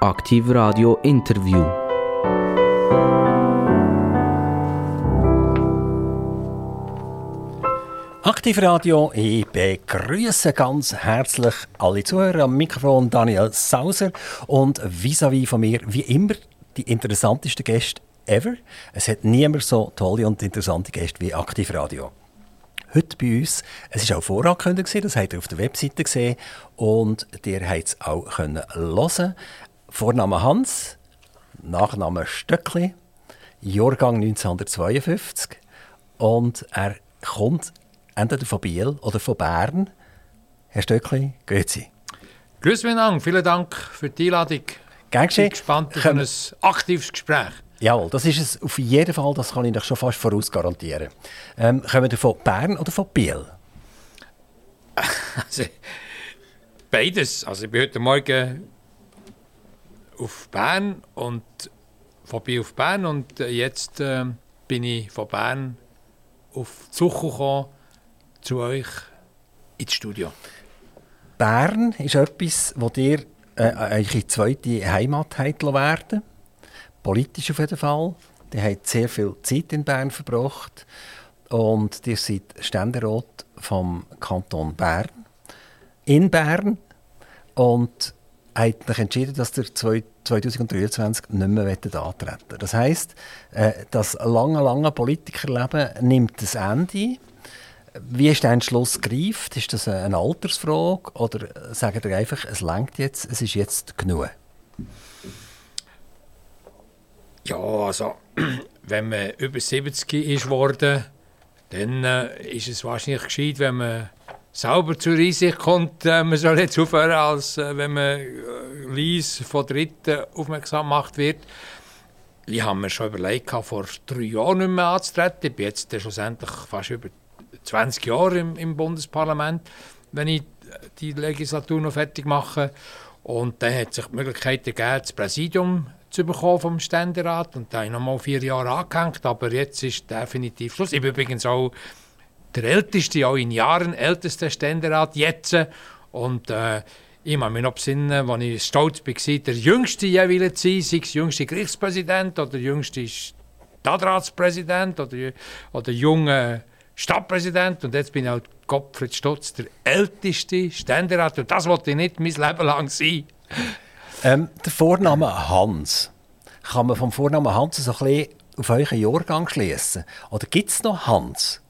Aktiv Radio Interview. Aktiv Radio, ich begrüße ganz herzlich alle Zuhörer am Mikrofon Daniel Sauser und vis-à-vis von mir wie immer die interessantesten Gäste ever. Es hat niemand so tolle und interessante Gäste wie Aktiv Radio. Heute bei uns, es war auch vorangekündigt, das habt ihr auf der Webseite gesehen und ihr habt es auch können hören. Vorname Hans, Nachname Stöckli, Jahrgang 1952 und er kommt entweder von Biel oder von Bern. Herr Stöckli, grüezi. Grüß miteinander, vielen Dank für die Einladung. Gern Ich bin gespannt auf ein aktives Gespräch. Jawohl, das ist es auf jeden Fall, das kann ich euch schon fast voraus garantieren. Ähm, kommen wir von Bern oder von Biel? Also, beides. Also ich bin heute Morgen auf Bern und von Biel auf Bern und äh, jetzt äh, bin ich von Bern auf Zuchu gekommen, zu euch ins Studio. Bern ist etwas, wo dir äh, eure zweite Heimat werden Politisch auf jeden Fall. Ihr habt sehr viel Zeit in Bern verbracht und ihr seid Ständerat vom Kanton Bern. In Bern. Und euch entschieden, dass ihr 2023 nicht mehr antreten wollt. Das heisst, äh, das lange, lange Politikerleben nimmt ein Ende. Wie ist der Entschluss gereift? Ist das eine Altersfrage oder sagt ihr einfach, es langt jetzt, es ist jetzt genug? Ja, also wenn man über 70 ist worden, dann äh, ist es wahrscheinlich gescheit, wenn man selber zur Einsicht kommt, äh, man soll jetzt aufhören, als äh, wenn man äh, leise von Dritten aufmerksam gemacht wird. Ich habe mir schon überlegt, vor drei Jahren nicht mehr anzutreten. Ich bin jetzt schlussendlich fast über 20 Jahre im, im Bundesparlament, wenn ich die Legislatur noch fertig mache. Und dann hat sich die Möglichkeit gegeben, das Präsidium zu bekommen vom Ständerat. Und da habe ich noch mal vier Jahre angehängt, aber jetzt ist definitiv Schluss. Ich bin übrigens auch der älteste, auch in Jahren älteste Ständerat jetzt. Und äh, ich kann mich noch besinnen, als ich stolz war, der jüngste jeweils zu sein, sei es jüngste Gerichtspräsident oder der jüngste Stadtratspräsident oder, oder junge Stadtpräsident. Und jetzt bin ich auch Gottfried Stotz, der älteste Ständerat. Und das wollte ich nicht mein Leben lang sein. Ähm, der Vorname Hans. Kann man vom Vornamen Hans so ein bisschen auf euren Jahrgang schließen? Oder gibt es noch Hans?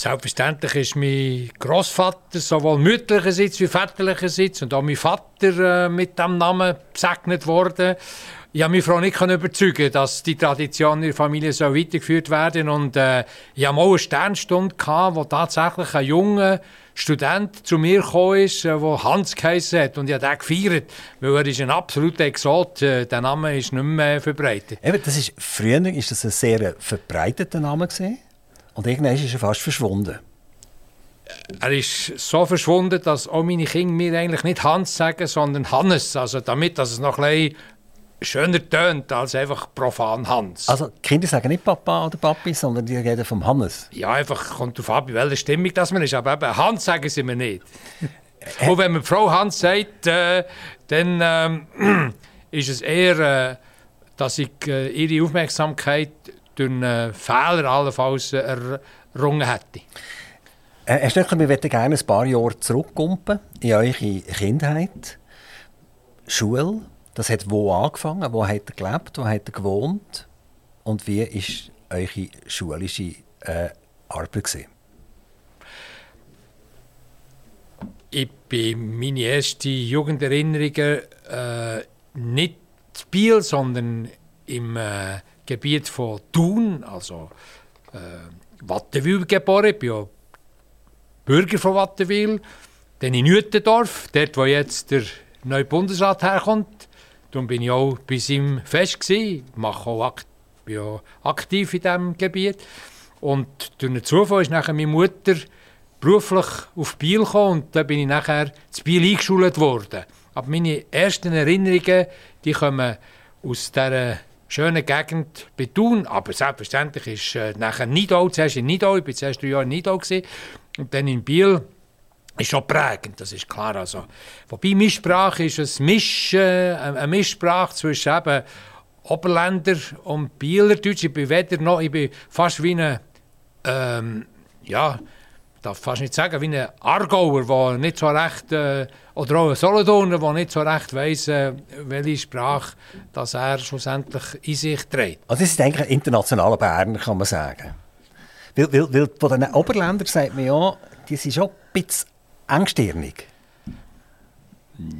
Selbstverständlich ist mein Großvater sowohl mütterlicherseits wie väterlicherseits und auch mein Vater äh, mit dem Namen gesegnet worden. Ich habe meine Frau nicht überzeugen dass die Tradition in der Familie so weitergeführt werden und äh, ich hatte auch eine Sternstunde, gehabt, wo tatsächlich ein junger Student zu mir gekommen ist, der Hans geheissen hat und ich habe den gefeiert, weil er ist ein absoluter Exot. Äh, der Name ist nicht mehr verbreitet. Eben, das ist, früher war das ein sehr verbreiteter Name gewesen. Und irgendwann ist er fast verschwunden. Er ist so verschwunden, dass auch meine Kinder mir eigentlich nicht Hans sagen, sondern Hannes. Also damit, dass es noch ein bisschen schöner tönt als einfach profan Hans. Also Kinder sagen nicht Papa oder Papi, sondern die reden vom Hannes? Ja, einfach kommt darauf an, bei welcher Stimmung das man ist. Aber eben Hans sagen sie mir nicht. Und wenn man Frau Hans sagt, äh, dann ähm, ist es eher, äh, dass ich äh, ihre Aufmerksamkeit durch einen Fehler allenfalls errungen hätte. Herr Stöcker, wir möchten gerne ein paar Jahre zurückkumpen in eure Kindheit. Schule, das hat wo angefangen? Wo hat er gelebt? Wo hat er gewohnt? Und wie war eure schulische äh, Arbeit? Gewesen? Ich bin meine erste Jugenderinnerungen äh, nicht in Biel, sondern im äh, Gebiet von Thun, also äh, Wattenwil geboren. Ich bin ja Bürger von Wattenwil. Dann in Nütendorf, dort wo jetzt der neue Bundesrat herkommt. Darum bin ich auch bei seinem Fest. Gewesen. Ich mache auch akt bin auch aktiv in diesem Gebiet. Und durch einen Zufall ist nachher meine Mutter beruflich auf Biel gekommen und da bin ich nachher zu Biel eingeschult worden. Aber meine ersten Erinnerungen, die kommen aus dieser schönen Gegend bei Thun. Aber selbstverständlich ist äh, nachher Nidau, zuerst in Nidau, ich war zuerst drei Jahre in Nidau gewesen, und dann in Biel ist schon prägend, das ist klar. Also, wobei Mischsprache ist ein Misch, äh, eine Mischsprache zwischen eben Oberländer und Bielerdeutsch. Ich bin weder noch, ich bin fast wie ein, ähm, ja, darf fast nicht sagen, wie ein Argauer, der nicht so recht, äh, oder auch ein Solothurner, der nicht so recht weiss, äh, welche Sprache dass er schlussendlich in sich trägt. Also das ist eigentlich ein internationaler Berner, kann man sagen. Weil, weil, weil von den Oberländern sagt man ja, die sind schon ein bisschen engstirnig.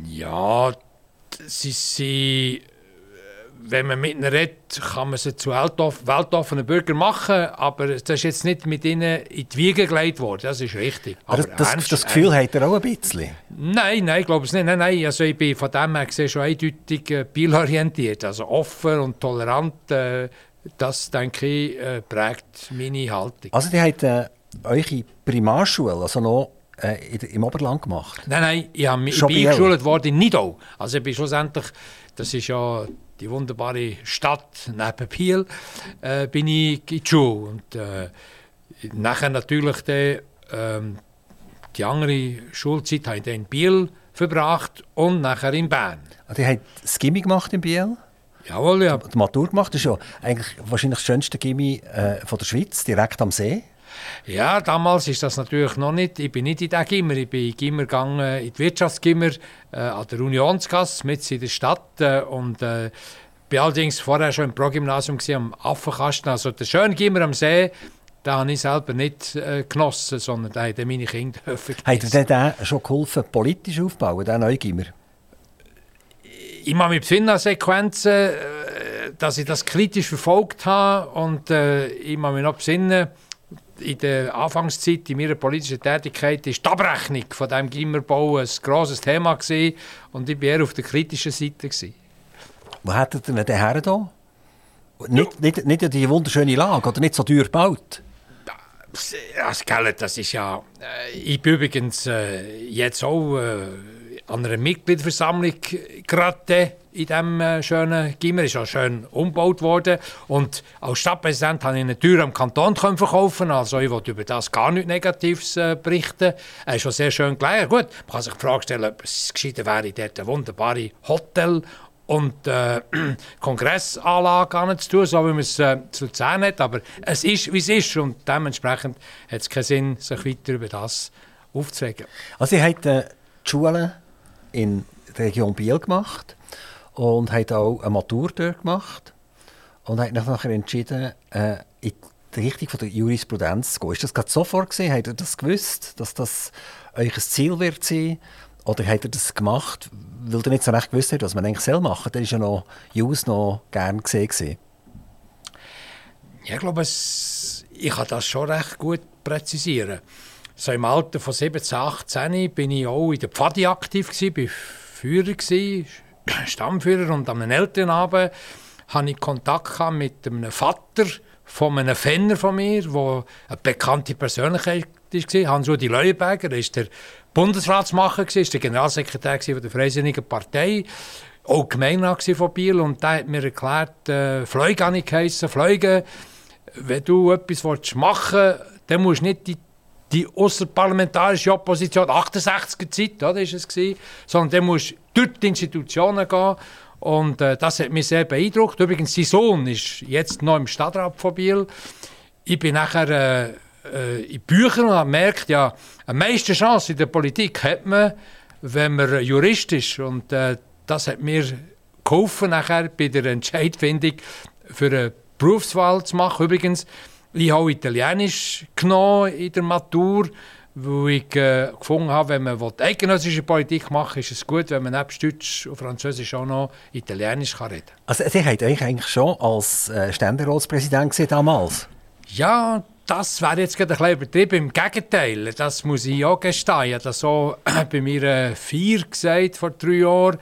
Ja, sie sind wenn man mit ihnen redet, kann man sie zu weltoffenen Bürgern machen, aber das ist jetzt nicht mit ihnen in die Wiege gelegt worden, das ist richtig. Aber das, ernst, das Gefühl hat er auch ein bisschen? Nein, nein, ich glaube es nicht. Nein, nein, also ich bin von dem her gesehen schon eindeutig äh, bielorientiert, also offen und tolerant, äh, das, denke ich, äh, prägt meine Haltung. Also die hat äh, eure Primarschule, also noch äh, im Oberland gemacht? Nein, nein, ich, hab, ich bin eingeschult worden in Nidau. Also ich bin schlussendlich, das ist ja die wunderbare Stadt neben Biel, äh, bin ich in die Schule. Und äh, nachher natürlich die, ähm, die andere Schulzeit habe ich in Biel verbracht und nachher in Bern. Also, ihr habt das Gimmi gemacht in Biel? Jawohl, ja. Die Matur gemacht, das ist ja eigentlich wahrscheinlich das schönste Gimmi äh, von der Schweiz, direkt am See. Ja, damals ist das natürlich noch nicht. Ich bin nicht in den Gimmer. Ich bin in Gimmer gegangen, in die Wirtschaftsgimmer äh, an der Unionsgasse, mit in der Stadt. Äh, und äh, bin allerdings vorher schon im Progymnasium am Affenkasten. Also der schöne Gimmer am See, den habe ich selber nicht äh, genossen, sondern den haben meine Kinder Hat dir den schon geholfen, politisch aufzubauen, den neuen Gimmer? Ich mache mich besinnen Sequenzen, äh, dass ich das kritisch verfolgt habe und äh, ich mache mich noch besinnen, in der Anfangszeit in meiner politischen Tätigkeit ist die Abrechnung von diesem Gimmerbau ein grosses Thema gewesen, und ich war eher auf der kritischen Seite. Gewesen. Wo hättet ihr den her da? Nicht, nicht, nicht die wunderschöne Lage oder nicht so teuer gebaut? Das, das ist ja... Äh, ich bin übrigens äh, jetzt auch äh, an einer Mitgliederversammlung gerade in diesem äh, schönen Gimmer. Ist auch schön umgebaut worden. Und als Stadtpräsident habe ich eine Tür am Kanton verkaufen Also ich wollte über das gar nichts Negatives äh, berichten. Er ist schon sehr schön gelegen. Gut, man kann sich die Frage stellen, ob es gescheiter wäre, dort ein wunderbares Hotel und äh, Kongressanlage zu tun, so wie man es äh, zu Luzern hat. Aber es ist, wie es ist und dementsprechend hat es keinen Sinn, sich weiter über das aufzuregen. Also ihr habt äh, die Schule in der Region Biel gemacht und hat auch eine Matur dort gemacht und hat nachher entschieden, äh, in die Richtung der Jurisprudenz zu gehen. Ist das gerade sofort gesehen? Habt ihr das gewusst, dass das euch ein Ziel wird sein? Oder hat er das gemacht, weil er nicht so recht gewusst hat, was man eigentlich soll machen soll? Der ist ja noch Jus noch gern gesehen. Ja, ich glaube, es, ich kann das schon recht gut präzisieren. So im Alter von 17, 18 bin ich auch in der Pfadi aktiv gewesen, bin Führer Stammführer und am Elternabend hatte ich Kontakt mit einem Vater von einem Fenner von mir, der eine bekannte Persönlichkeit war, Hans-Rudi Leuenberger. Er war der Bundesratsmacher, war der Generalsekretär der Freisinnigen Partei, auch Gemeinderat von Biel. Und der hat mir erklärt, äh, Fleuge habe Fleuge, wenn du etwas machen willst, dann musst du nicht die die außerparlamentarische Opposition, 68er Zeit, oder, ist es gewesen, sondern der muss durch die Institutionen gehen und äh, das hat mich sehr beeindruckt. Übrigens, sein Sohn ist jetzt noch im Stadtrat von Biel. Ich bin nachher äh, äh, in Büchern und habe gemerkt, ja, eine meiste Chance in der Politik hat man, wenn man Jurist ist und äh, das hat mir geholfen nachher bei der Entscheidfindung für eine Berufswahl zu machen. Übrigens, ich habe Italienisch genommen in der Matur, weil ich äh, gefunden habe, wenn man eidgenössische Politik machen will, ist es gut, wenn man neben Deutsch und Französisch auch noch Italienisch kann reden kann. Also Sie haben euch eigentlich schon als äh, Ständeratspräsident gesehen damals? Ja, das wäre jetzt gerade ein bisschen übertrieben. Im Gegenteil, das muss ich auch gestehen. Ich habe das so bei mir vier gesagt vor drei Jahren.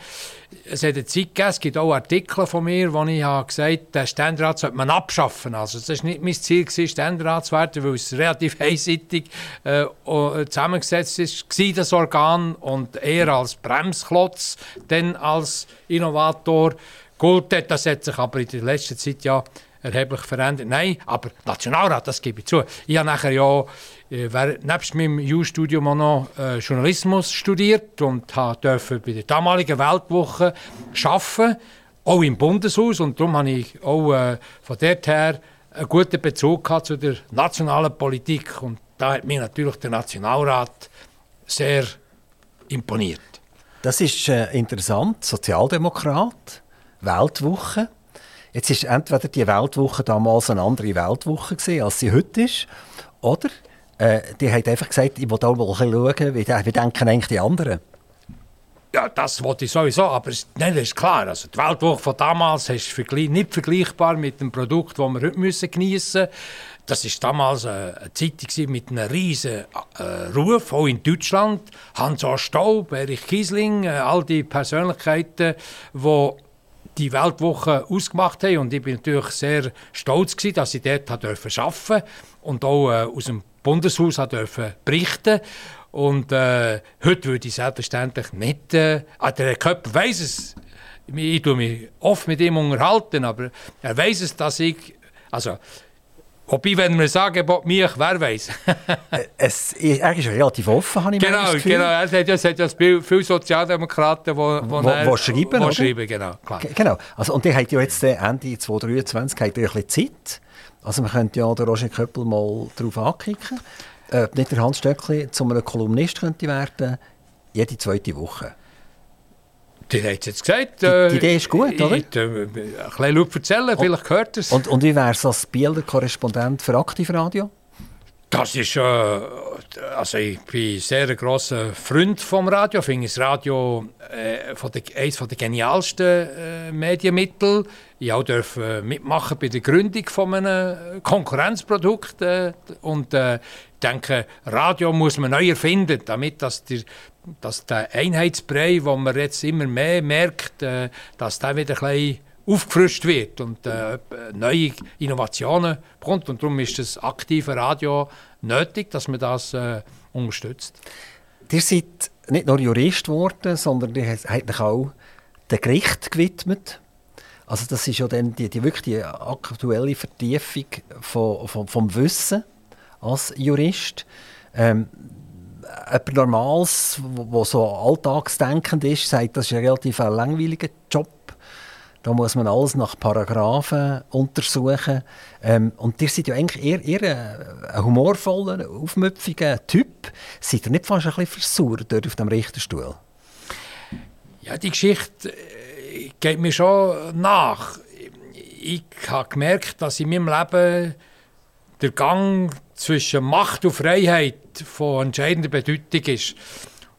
Es hat eine Zeit gegeben, es gibt auch Artikel von mir, wo ich habe gesagt habe, den Ständerat sollte man abschaffen. Also das war nicht mein Ziel, Ständerat zu werden, weil es relativ einseitig äh, zusammengesetzt ist, war, das Organ, und eher als Bremsklotz, denn als Innovator. Gut, das hat sich aber in der letzten Zeit ja erheblich verändert. Nein, aber Nationalrat, das gebe ich zu. Ich habe nachher ja äh, nebst meinem U-Studium auch noch äh, Journalismus studiert und durfte bei der damaligen Weltwoche arbeiten, auch im Bundeshaus. Und darum habe ich auch äh, von dort her einen guten Bezug zu der nationalen Politik. Und da hat mir natürlich der Nationalrat sehr imponiert. Das ist äh, interessant. Sozialdemokrat, Weltwoche. Jetzt ist entweder die Weltwoche damals eine andere Weltwoche gewesen, als sie heute ist, oder äh, die hat einfach gesagt, ich will auch mal schauen, wie, wie denken eigentlich die anderen. Ja, das wollte ich sowieso, aber nein, das ist klar. Also die Weltwoche von damals ist nicht vergleichbar mit dem Produkt, das wir heute müssen geniessen müssen. Das war damals äh, eine Zeitung mit einem riesen äh, Ruf, auch in Deutschland. Hans-A. Staub, Erich Kiesling, äh, all die Persönlichkeiten, die die Weltwoche ausgemacht haben. Und ich bin natürlich sehr stolz, gewesen, dass ich dort arbeiten durfte und auch äh, aus dem Bundeshaus durfte berichten Und äh, heute würde ich selbstverständlich nicht. Äh, ah, der Köpper weiss es. Ich tue mich oft mit ihm unterhalten, aber er weiß es, dass ich. Also, Wobei, wenn wir sagen, mich, wer weiß. Äh, es, er ist relativ offen, habe ich genau, das Gefühl. Genau, es hat ja, es hat ja viele Sozialdemokraten, die wo, wo, wo, schreiben. Wo schreiben genau, klar. genau. Also, und die hat ja jetzt Ende 2023 hat ein bisschen Zeit. Also man könnte ja den Roger Köppel mal darauf anklicken. Ob nicht der Hans Stöckli zu einem Kolumnist könnte werden, jede zweite Woche. Die hat jetzt gesagt. Äh, die, Idee ist gut, oder? Ich, äh, ein bisschen laut erzählen, vielleicht gehört es. Und, und wie wäre es als Bieler Korrespondent für Aktivradio? Das ist, äh, also ich bin sehr ein grosser Freund vom Radio. Ich finde das Radio äh, von der, eines der genialsten äh, Medienmittel. Ich auch durfte mitmachen bei der Gründung von einem Konkurrenzprodukt. Äh, und äh, ich denke, Radio muss man neu erfinden, damit dass der, dass der Einheitsbrei, den man jetzt immer mehr merkt, äh, dass der wieder ein bisschen aufgefrischt wird und äh, neue Innovationen kommt. Und darum ist das aktive Radio nötig, dass man das äh, unterstützt. Ihr seid nicht nur Jurist geworden, sondern ihr habt euch auch dem Gericht gewidmet. Also das ist ja dann die, die wirklich die aktuelle Vertiefung von, von, vom Wissen als Jurist. Ähm, jemand Normales, wo, so alltagsdenkend ist, sagt, das ist ein relativ langweiliger Job. Da muss man alles nach Paragraphen untersuchen. Ähm, und ihr seid ja eigentlich eher, eher ein humorvoller, aufmüpfiger Typ. Seid ihr nicht fast ein bisschen versaut dort auf dem Richterstuhl? Ja, die Geschichte äh, geht mir schon nach. Ich habe gemerkt, dass in meinem Leben der Gang zwischen Macht und Freiheit von entscheidender Bedeutung ist.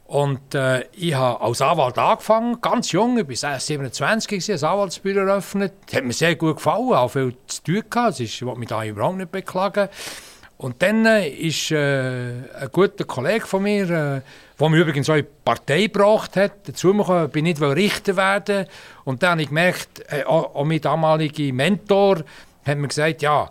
Und äh, ich habe als Anwalt angefangen, ganz jung, ich war 27, ein Anwaltsbüro eröffnet. Das hat mir sehr gut gefallen, auch viel zu tun gehabt. Ich will mich da überhaupt nicht beklagen. Und dann äh, ist äh, ein guter Kollege von mir, äh, der mich übrigens auch in die Partei gebracht hat, dazu gekommen, bin nicht Richter werden. Und dann habe ich gemerkt, äh, auch, auch mein damaliger Mentor hat mir gesagt, ja,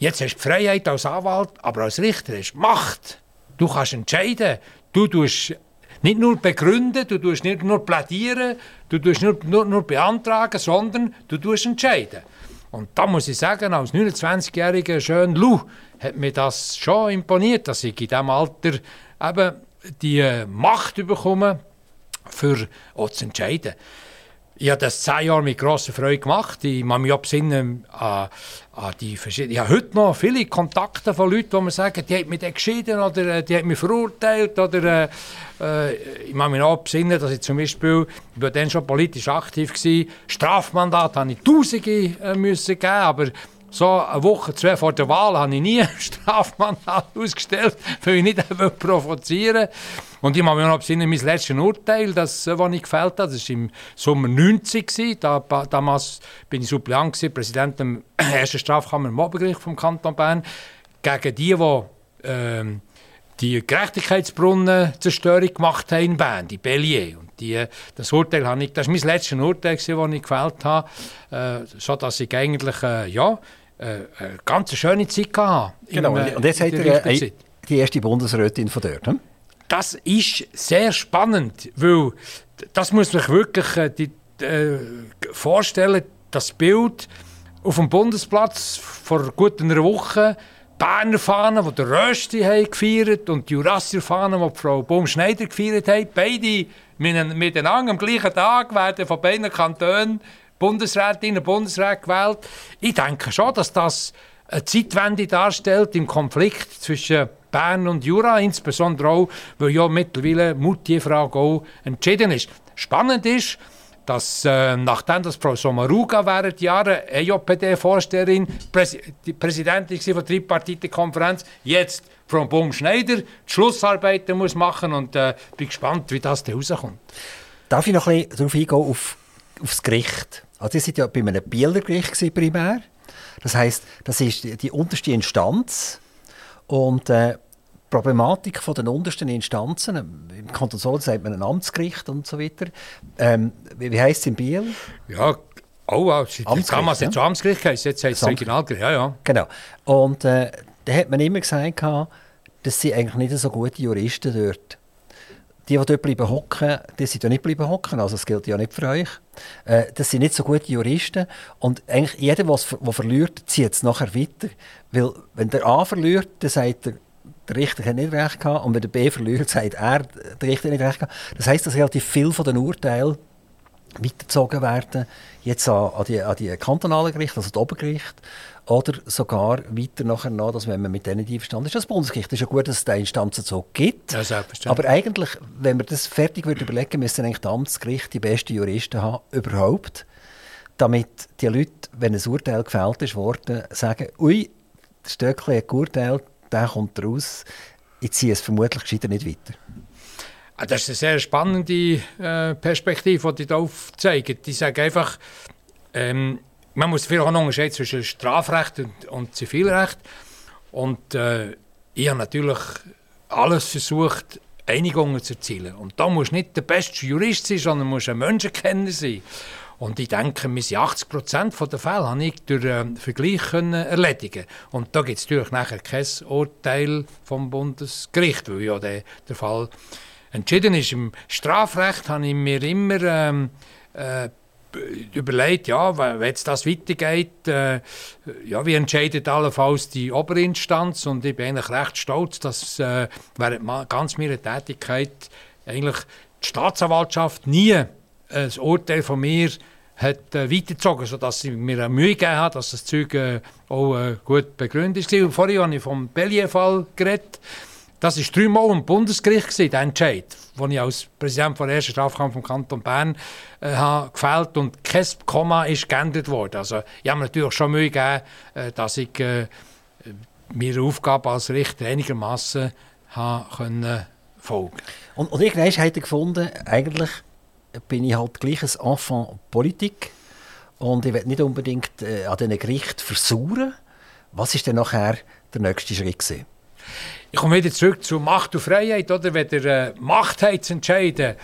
jetzt hast du Freiheit als Anwalt, aber als Richter hast du Macht. Du kannst entscheiden. Du tust nicht nur begründen, du tust nicht nur plädieren, du tust nicht nur, nur beantragen, sondern du tust entscheiden. Und da muss ich sagen, als 29-jähriger schön Lou hat mir das schon imponiert, dass ich in diesem Alter eben die äh, Macht bekomme, für auch zu entscheiden. Ich habe das zehn Jahre mit grosser Freude gemacht. Ich kann mich auch besinnen an, an die verschiedenen... Ich habe heute noch viele Kontakte von Leuten, die mir sagen, die haben mich geschieden oder äh, die haben mich verurteilt. Oder, äh, äh, ich kann mich auch besinnen, dass ich zum Beispiel, ich war dann schon politisch aktiv, war, Strafmandat habe ich Tausende äh, müssen geben, aber so eine Woche, zwei vor der Wahl habe ich nie ein Strafmandat ausgestellt, weil ich nicht provozieren Und ich habe mich noch besinnen, mein letztes Urteil, das, das äh, ich gefällt habe, das war im Sommer 90. Da, damals bin ich Suppleant, gewesen, Präsident der ersten Strafkammer im Obergericht vom Kanton Bern, gegen die, die ähm, die Gerechtigkeitsbrunnenzerstörung gemacht haben in Bern, die Bellier. Und die, das Urteil habe ich, das war mein letztes Urteil, das ich gefällt habe, äh, sodass ich eigentlich, äh, ja, äh, eine ganz schöne Zeit hatte. Genau, im, und jetzt hat er äh, die erste Bundesrätin von dort. Hm? Das ist sehr spannend, weil das muss man sich wirklich äh, die, äh, vorstellen, das Bild auf dem Bundesplatz vor gut einer Woche, Berner Fahne, die der Rösti gefeiert und die Jurassier Fahne, die Frau Baum-Schneider gefeiert hat. Beide miteinander am gleichen Tag werden von beiden Kantonen Bundesrätinnen und gewählt. Ich denke schon, dass das eine Zeitwende darstellt im Konflikt zwischen Bern und Jura, insbesondere auch, weil ja mittlerweile die Frage auch entschieden ist. Spannend ist, dass äh, nachdem dass Frau Sommaruga während Jahren EJPD-Vorsteherin, Präs Präsidentin der Tripartitenkonferenz, jetzt Frau Baum-Schneider die Schlussarbeiten muss machen und äh, bin gespannt, wie das da rauskommt. Darf ich noch ein bisschen darauf eingehen, auf, auf das Gericht? Also ihr seid ja bei einem Bieler Gericht primär. Das heisst, das ist die, die unterste Instanz und äh, Problematik von den untersten Instanzen, im Kanton Solothurn sagt man ein Amtsgericht und so weiter. Ähm, wie, heisst es in Biel? Ja, auch, auch. damals ja? Amtsgericht heisst, jetzt heißt es Regionalgericht, ja, ja. Genau. Und äh, da hat man immer gesagt, dass sie eigentlich nicht so gute Juristen dort. Die, die dort bleiben hocken, die sind ja nicht bleiben hocken, also das gilt ja nicht für euch. Äh, das sind nicht so gute Juristen und eigentlich jeder, der verliert, zieht es nachher weiter. Weil wenn der A verliert, dann sagt er, der Richter hat nicht recht gehabt und wenn der B verliert, sagt er, der Richter hat nicht recht gehabt. Das heisst, dass relativ viel von den Urteilen weitergezogen werden, jetzt an, an, die, an die kantonalen Gerichte, also das Obergericht, oder sogar weiter nachher noch, dass wenn man mit denen einverstanden ist, das Bundesgericht. Es ist ja gut, dass es diese Instanzen so gibt. Ja, aber eigentlich, wenn man das fertig würde überlegen, müssten eigentlich die Amtsgerichte die besten Juristen haben, überhaupt, damit die Leute, wenn ein Urteil gefällt ist worden, sagen, ui, das Stöckchen hat geurteilt, der kommt raus, ich ziehe es vermutlich gescheiter nicht weiter. Ah, das ist eine sehr spannende äh, Perspektive, die da aufzeigt. Die sagen einfach, ähm, man muss viel auch unterscheiden zwischen Strafrecht und, und Zivilrecht. Und äh, ich habe natürlich alles versucht, Einigungen zu erzielen. Und da muss nicht der beste Jurist sein, sondern muss ein Menschenkenner sein. Und ich denke, wir sind 80 Prozent der Fälle habe ich durch einen Vergleich können erledigen Und da gibt es natürlich nachher kein Urteil vom Bundesgericht, weil ja der, der Fall entschieden ist. Im Strafrecht habe ich mir immer ähm, äh, überlegt, ja, wenn jetzt das weitergeht, äh, ja, wie entscheidet allenfalls die Oberinstanz? Und ich bin eigentlich recht stolz, dass äh, während ganz meiner Tätigkeit eigentlich die Staatsanwaltschaft nie ein Urteil von mir hat äh, weitergezogen, sodass sie mir Mühe gegeben hat, dass das Zeug äh, auch äh, gut begründet war. vorhin habe ich vom Bellier-Fall geredet. Das war dreimal im Bundesgericht, der Entscheid, den ich als Präsident der ersten Strafkammer vom Kanton Bern äh, habe gefällt und kein Komma ist geändert worden. Also ich habe mir natürlich schon Mühe gegeben, äh, dass ich äh, meine Aufgabe als Richter einigermaßen folgen folgen Und, und irgendwann hat er gefunden, eigentlich bin ich halt gleich ein Enfant Politik und ich will nicht unbedingt äh, an diesen Gericht versuchen. Was ist denn nachher der nächste Schritt gewesen? Ich komme wieder zurück zu Macht und Freiheit, oder? Wenn ihr äh, Macht habt zu entscheiden,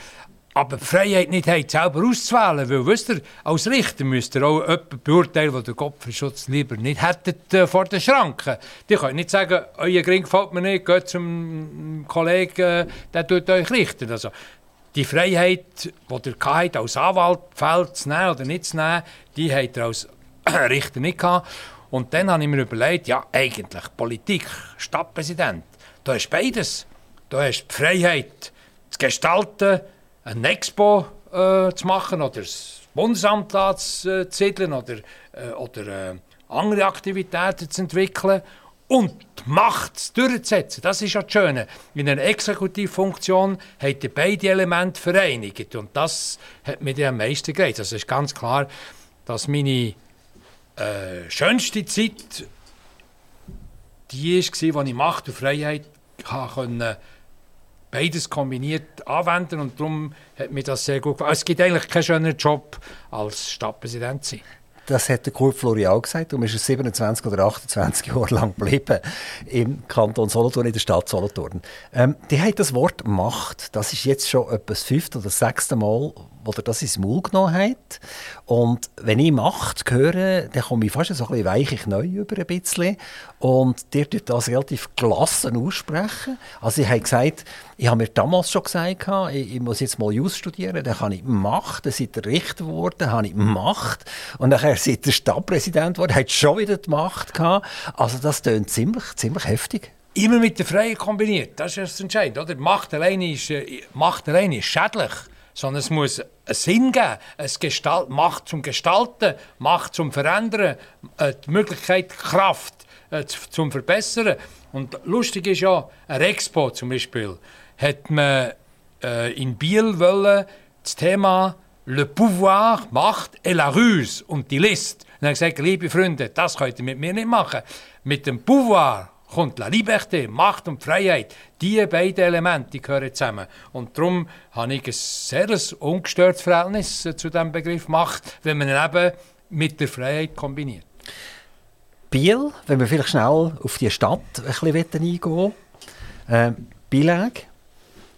aber die Freiheit nicht habt, selber auszuwählen, weil, wisst ihr, als Richter müsst ihr auch jemanden beurteilen, der den Kopfschutz lieber nicht hättet äh, vor den Schranken. Die können nicht sagen, euer Gring gefällt mir nicht, geht zum Kollegen, äh, der tut euch richten. Also, die Freiheit, die ihr habt, als Anwalt Feld zu nehmen oder nicht zu nehmen, die habt ihr als Richter nicht gehabt. Und dann habe ich mir überlegt, ja, eigentlich Politik, Stadtpräsident, da hast beides. Da hast die Freiheit zu gestalten, ein Expo äh, zu machen oder das Bundesamt zu äh, ziedeln oder, äh, oder äh, andere Aktivitäten zu entwickeln und die Macht durchzusetzen. Das ist ja das Schöne. In einer Exekutivfunktion hat die beide Elemente vereinigt. Und das hat mir am meisten gereizt. Also es ist ganz klar, dass meine äh, schönste Zeit die war, wo ich Macht und Freiheit konnte, beides kombiniert anwenden und darum hat mir das sehr gut gefallen. Es gibt eigentlich keinen schöneren Job als Stadtpräsident zu sein. Das hat der Kurt Florial gesagt. Du bist 27 oder 28 Jahre lang geblieben im Kanton Solothurn, in der Stadt Solothurn. Ähm, die haben das Wort Macht. Das ist jetzt schon etwa das fünfte oder sechste Mal, wo er das ins Maul genommen hat. Und wenn ich Macht höre, dann komme ich fast so ein bisschen weichig neu über ein bisschen. Und der tut das relativ gelassen aussprechen. Also ich habe gesagt, ich habe mir damals schon gesagt, ich, ich muss jetzt mal Jus studieren, dann habe ich Macht, dann seid ihr Richter geworden, habe ich Macht. Und nachher seid ihr Stadtpräsident geworden, hat schon wieder die Macht gehabt. Also das klingt ziemlich, ziemlich heftig immer mit der Freiheit kombiniert. Das ist das Entscheidende. Oder? Macht, alleine ist, äh, Macht alleine ist schädlich. Sondern es muss einen Sinn geben. Es Gestalt, Macht zum Gestalten, Macht zum Verändern, äh, die Möglichkeit, Kraft äh, zum Verbessern. Und lustig ist ja, ein Expo zum Beispiel, hat man äh, in Biel wollen, das Thema Le Pouvoir, Macht et la Ruse und die List. Und dann gesagt, liebe Freunde, das könnt ihr mit mir nicht machen. Mit dem Pouvoir kommt La Liberté, Macht und Freiheit. Diese beiden Elemente gehören zusammen. Und darum habe ich ein sehr ungestörtes Verhältnis zu diesem Begriff Macht, wenn man ihn eben mit der Freiheit kombiniert. Biel, wenn wir vielleicht schnell auf die Stadt ein bisschen eingehen äh, Bilag,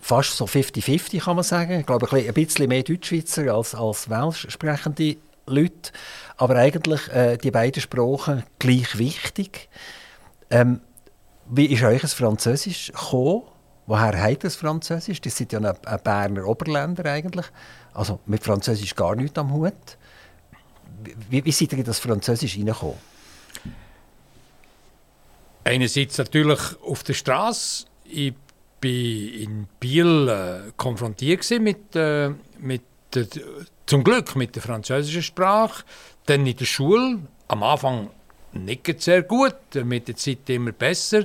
fast so 50-50 kann man sagen. Ich glaube, ein bisschen mehr Deutschschweizer als, als Welsch sprechende Leute. Aber eigentlich äh, die beiden Sprachen gleich wichtig. Ähm, wie ist euch das Französisch gekommen? Woher habt das Französisch? Das sind ja ein, Berner Oberländer eigentlich. Also mit Französisch gar nichts am Hut. Wie, wie seid ihr in das Französisch hineingekommen? Einerseits natürlich auf der Straße. Ich war in Biel äh, konfrontiert mit, äh, mit der, zum Glück mit der französischen Sprache. Dann in der Schule, am Anfang nicht sehr gut, mit der Zeit immer besser.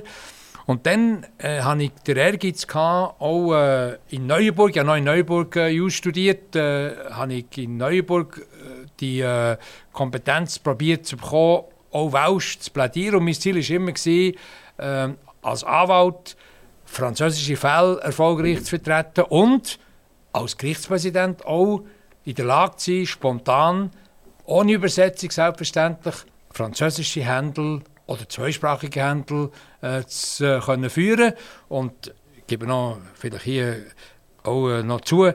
Und dann äh, hatte ich den Ehrgeiz, gehabt, auch äh, in Neuenburg, ich habe noch in Neuenburg äh, studiert, äh, habe ich in Neuenburg äh, die äh, Kompetenz probiert zu bekommen, auch Welsch zu plädieren. Und mein Ziel war immer, gewesen, äh, als Anwalt französische Fälle erfolgreich zu vertreten und als Gerichtspräsident auch in der Lage zu sein, spontan, ohne Übersetzung selbstverständlich, französische Händel oder zweisprachige Händel äh, zu äh, können führen und ich gebe noch vielleicht hier auch äh, noch zu,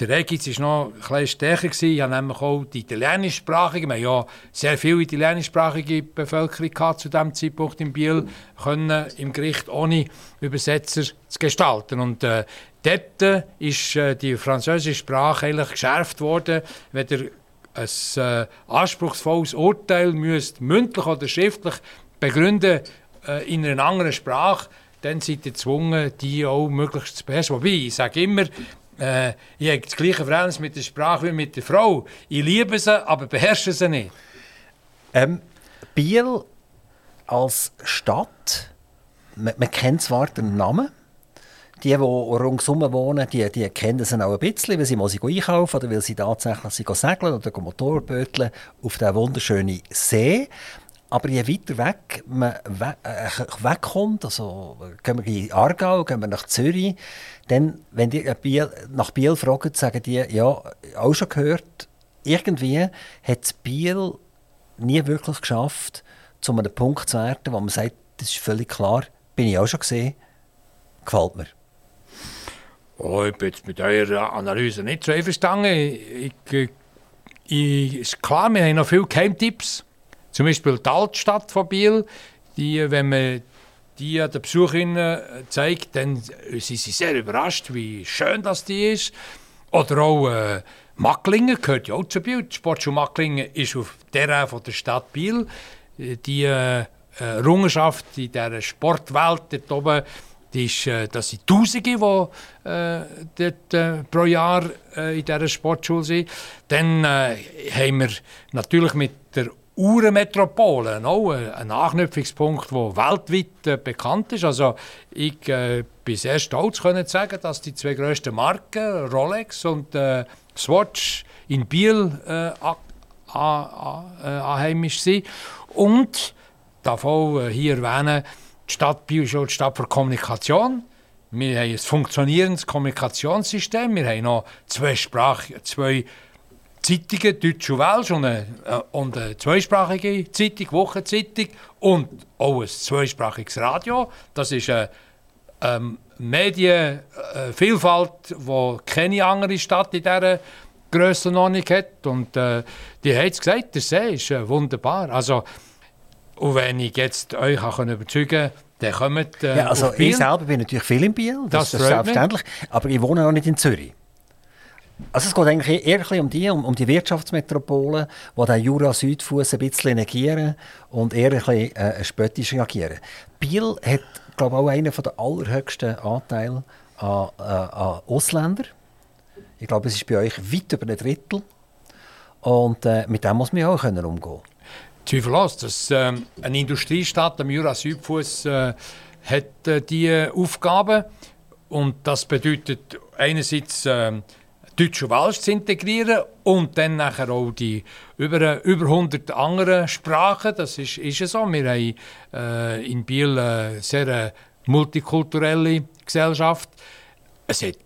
der Ehrgeiz war noch etwas stärker. Gewesen. Ich habe nämlich auch die italienischsprachige, wir ja sehr viele italienischsprachige Bevölkerung zu diesem Zeitpunkt in Biel, können im Gericht ohne Übersetzer zu gestalten. Und äh, dort ist äh, die französische Sprache eigentlich geschärft worden, wenn der ein äh, anspruchsvolles Urteil müsst mündlich oder schriftlich begründen äh, in einer anderen Sprache, dann seid ihr gezwungen, die auch möglichst zu beherrschen. Wobei, ich sage immer, äh, ich habe das gleiche Verhältnis mit der Sprache wie mit der Frau. Ich liebe sie, aber beherrsche sie nicht. Ähm, Biel als Stadt, man, man kennt zwar den Namen, die, die rundherum wohnen, die, die kennen sie auch ein bisschen, weil sie mal einkaufen oder weil sie tatsächlich sie segeln oder Motorböteln auf diesen wunderschönen See. Aber je weiter weg man we äh, wegkommt, also gehen wir in Aargau, gehen wir nach Zürich, dann, wenn die Biel, nach Biel fragen, sagen die, ja, auch schon gehört, irgendwie hat Biel nie wirklich geschafft, zu einem Punkt zu werden, wo man sagt, das ist völlig klar, bin ich auch schon gesehen, gefällt mir. Oh, ich bin jetzt mit eurer Analyse nicht so einverstanden. Ich, ich, ich, ist klar, wir haben noch viele Keimtipps. Zum Beispiel die Altstadt von Biel. Die, wenn man die den Besucherinnen zeigt, dann sind sie sehr überrascht, wie schön das die ist. Oder auch äh, Macklingen gehört ja auch zu Biel. Die Sportschule Macklingen ist auf der von der Stadt Biel. Die äh, Errungenschaft in dieser Sportwelt dort oben ist, äh, das sind Tausende, die äh, dort, äh, pro Jahr äh, in dieser Sportschule sind. Dann äh, haben wir natürlich mit der Uhrenmetropole auch einen Anknüpfungspunkt, der weltweit äh, bekannt ist. Also ich bin sehr stolz können zu sagen, dass die zwei grössten Marken, Rolex und Swatch, in Biel anheimisch sind. Und darf auch hier erwähnen, die Stadt Biel ist die Stadt für Kommunikation. Wir haben ein funktionierendes Kommunikationssystem. Wir haben noch zwei, Sprach zwei Zeitungen, Deutsch und Welsch, und eine, äh, und eine zweisprachige Zeitung, Wochenzeitung und auch ein zweisprachiges Radio. Das ist eine ähm, Medienvielfalt, die keine andere Stadt in dieser Grössenordnung hat. Und äh, die haben es gesagt, der See ist äh, wunderbar. Also, und wenn ich jetzt euch kann überzeugen kann, dann kommt äh, Ja, also ich selber bin natürlich viel in Biel, das, Das ist freut mich. selbstverständlich, aber ich wohne noch nicht in Zürich. Also es geht eigentlich eher um die, um, um die Wirtschaftsmetropolen, die den Jura-Südfuss ein bisschen negieren und eher ein bisschen äh, spöttisch reagieren. Biel hat, glaube ich, auch einen der allerhöchsten Anteile an, äh, an Ausländern. Ich glaube, es ist bei euch weit über ein Drittel. Und äh, mit dem muss man auch können umgehen Zweifellos, dass ähm, eine Industriestadt am Jura-Südfuss äh, hat äh, diese Aufgabe und das bedeutet einerseits ähm, Deutsch und Welsch zu integrieren und dann nachher auch die über, über 100 anderen Sprachen. Das ist, ist so. Wir haben äh, in Biel eine sehr äh, multikulturelle Gesellschaft. Es hat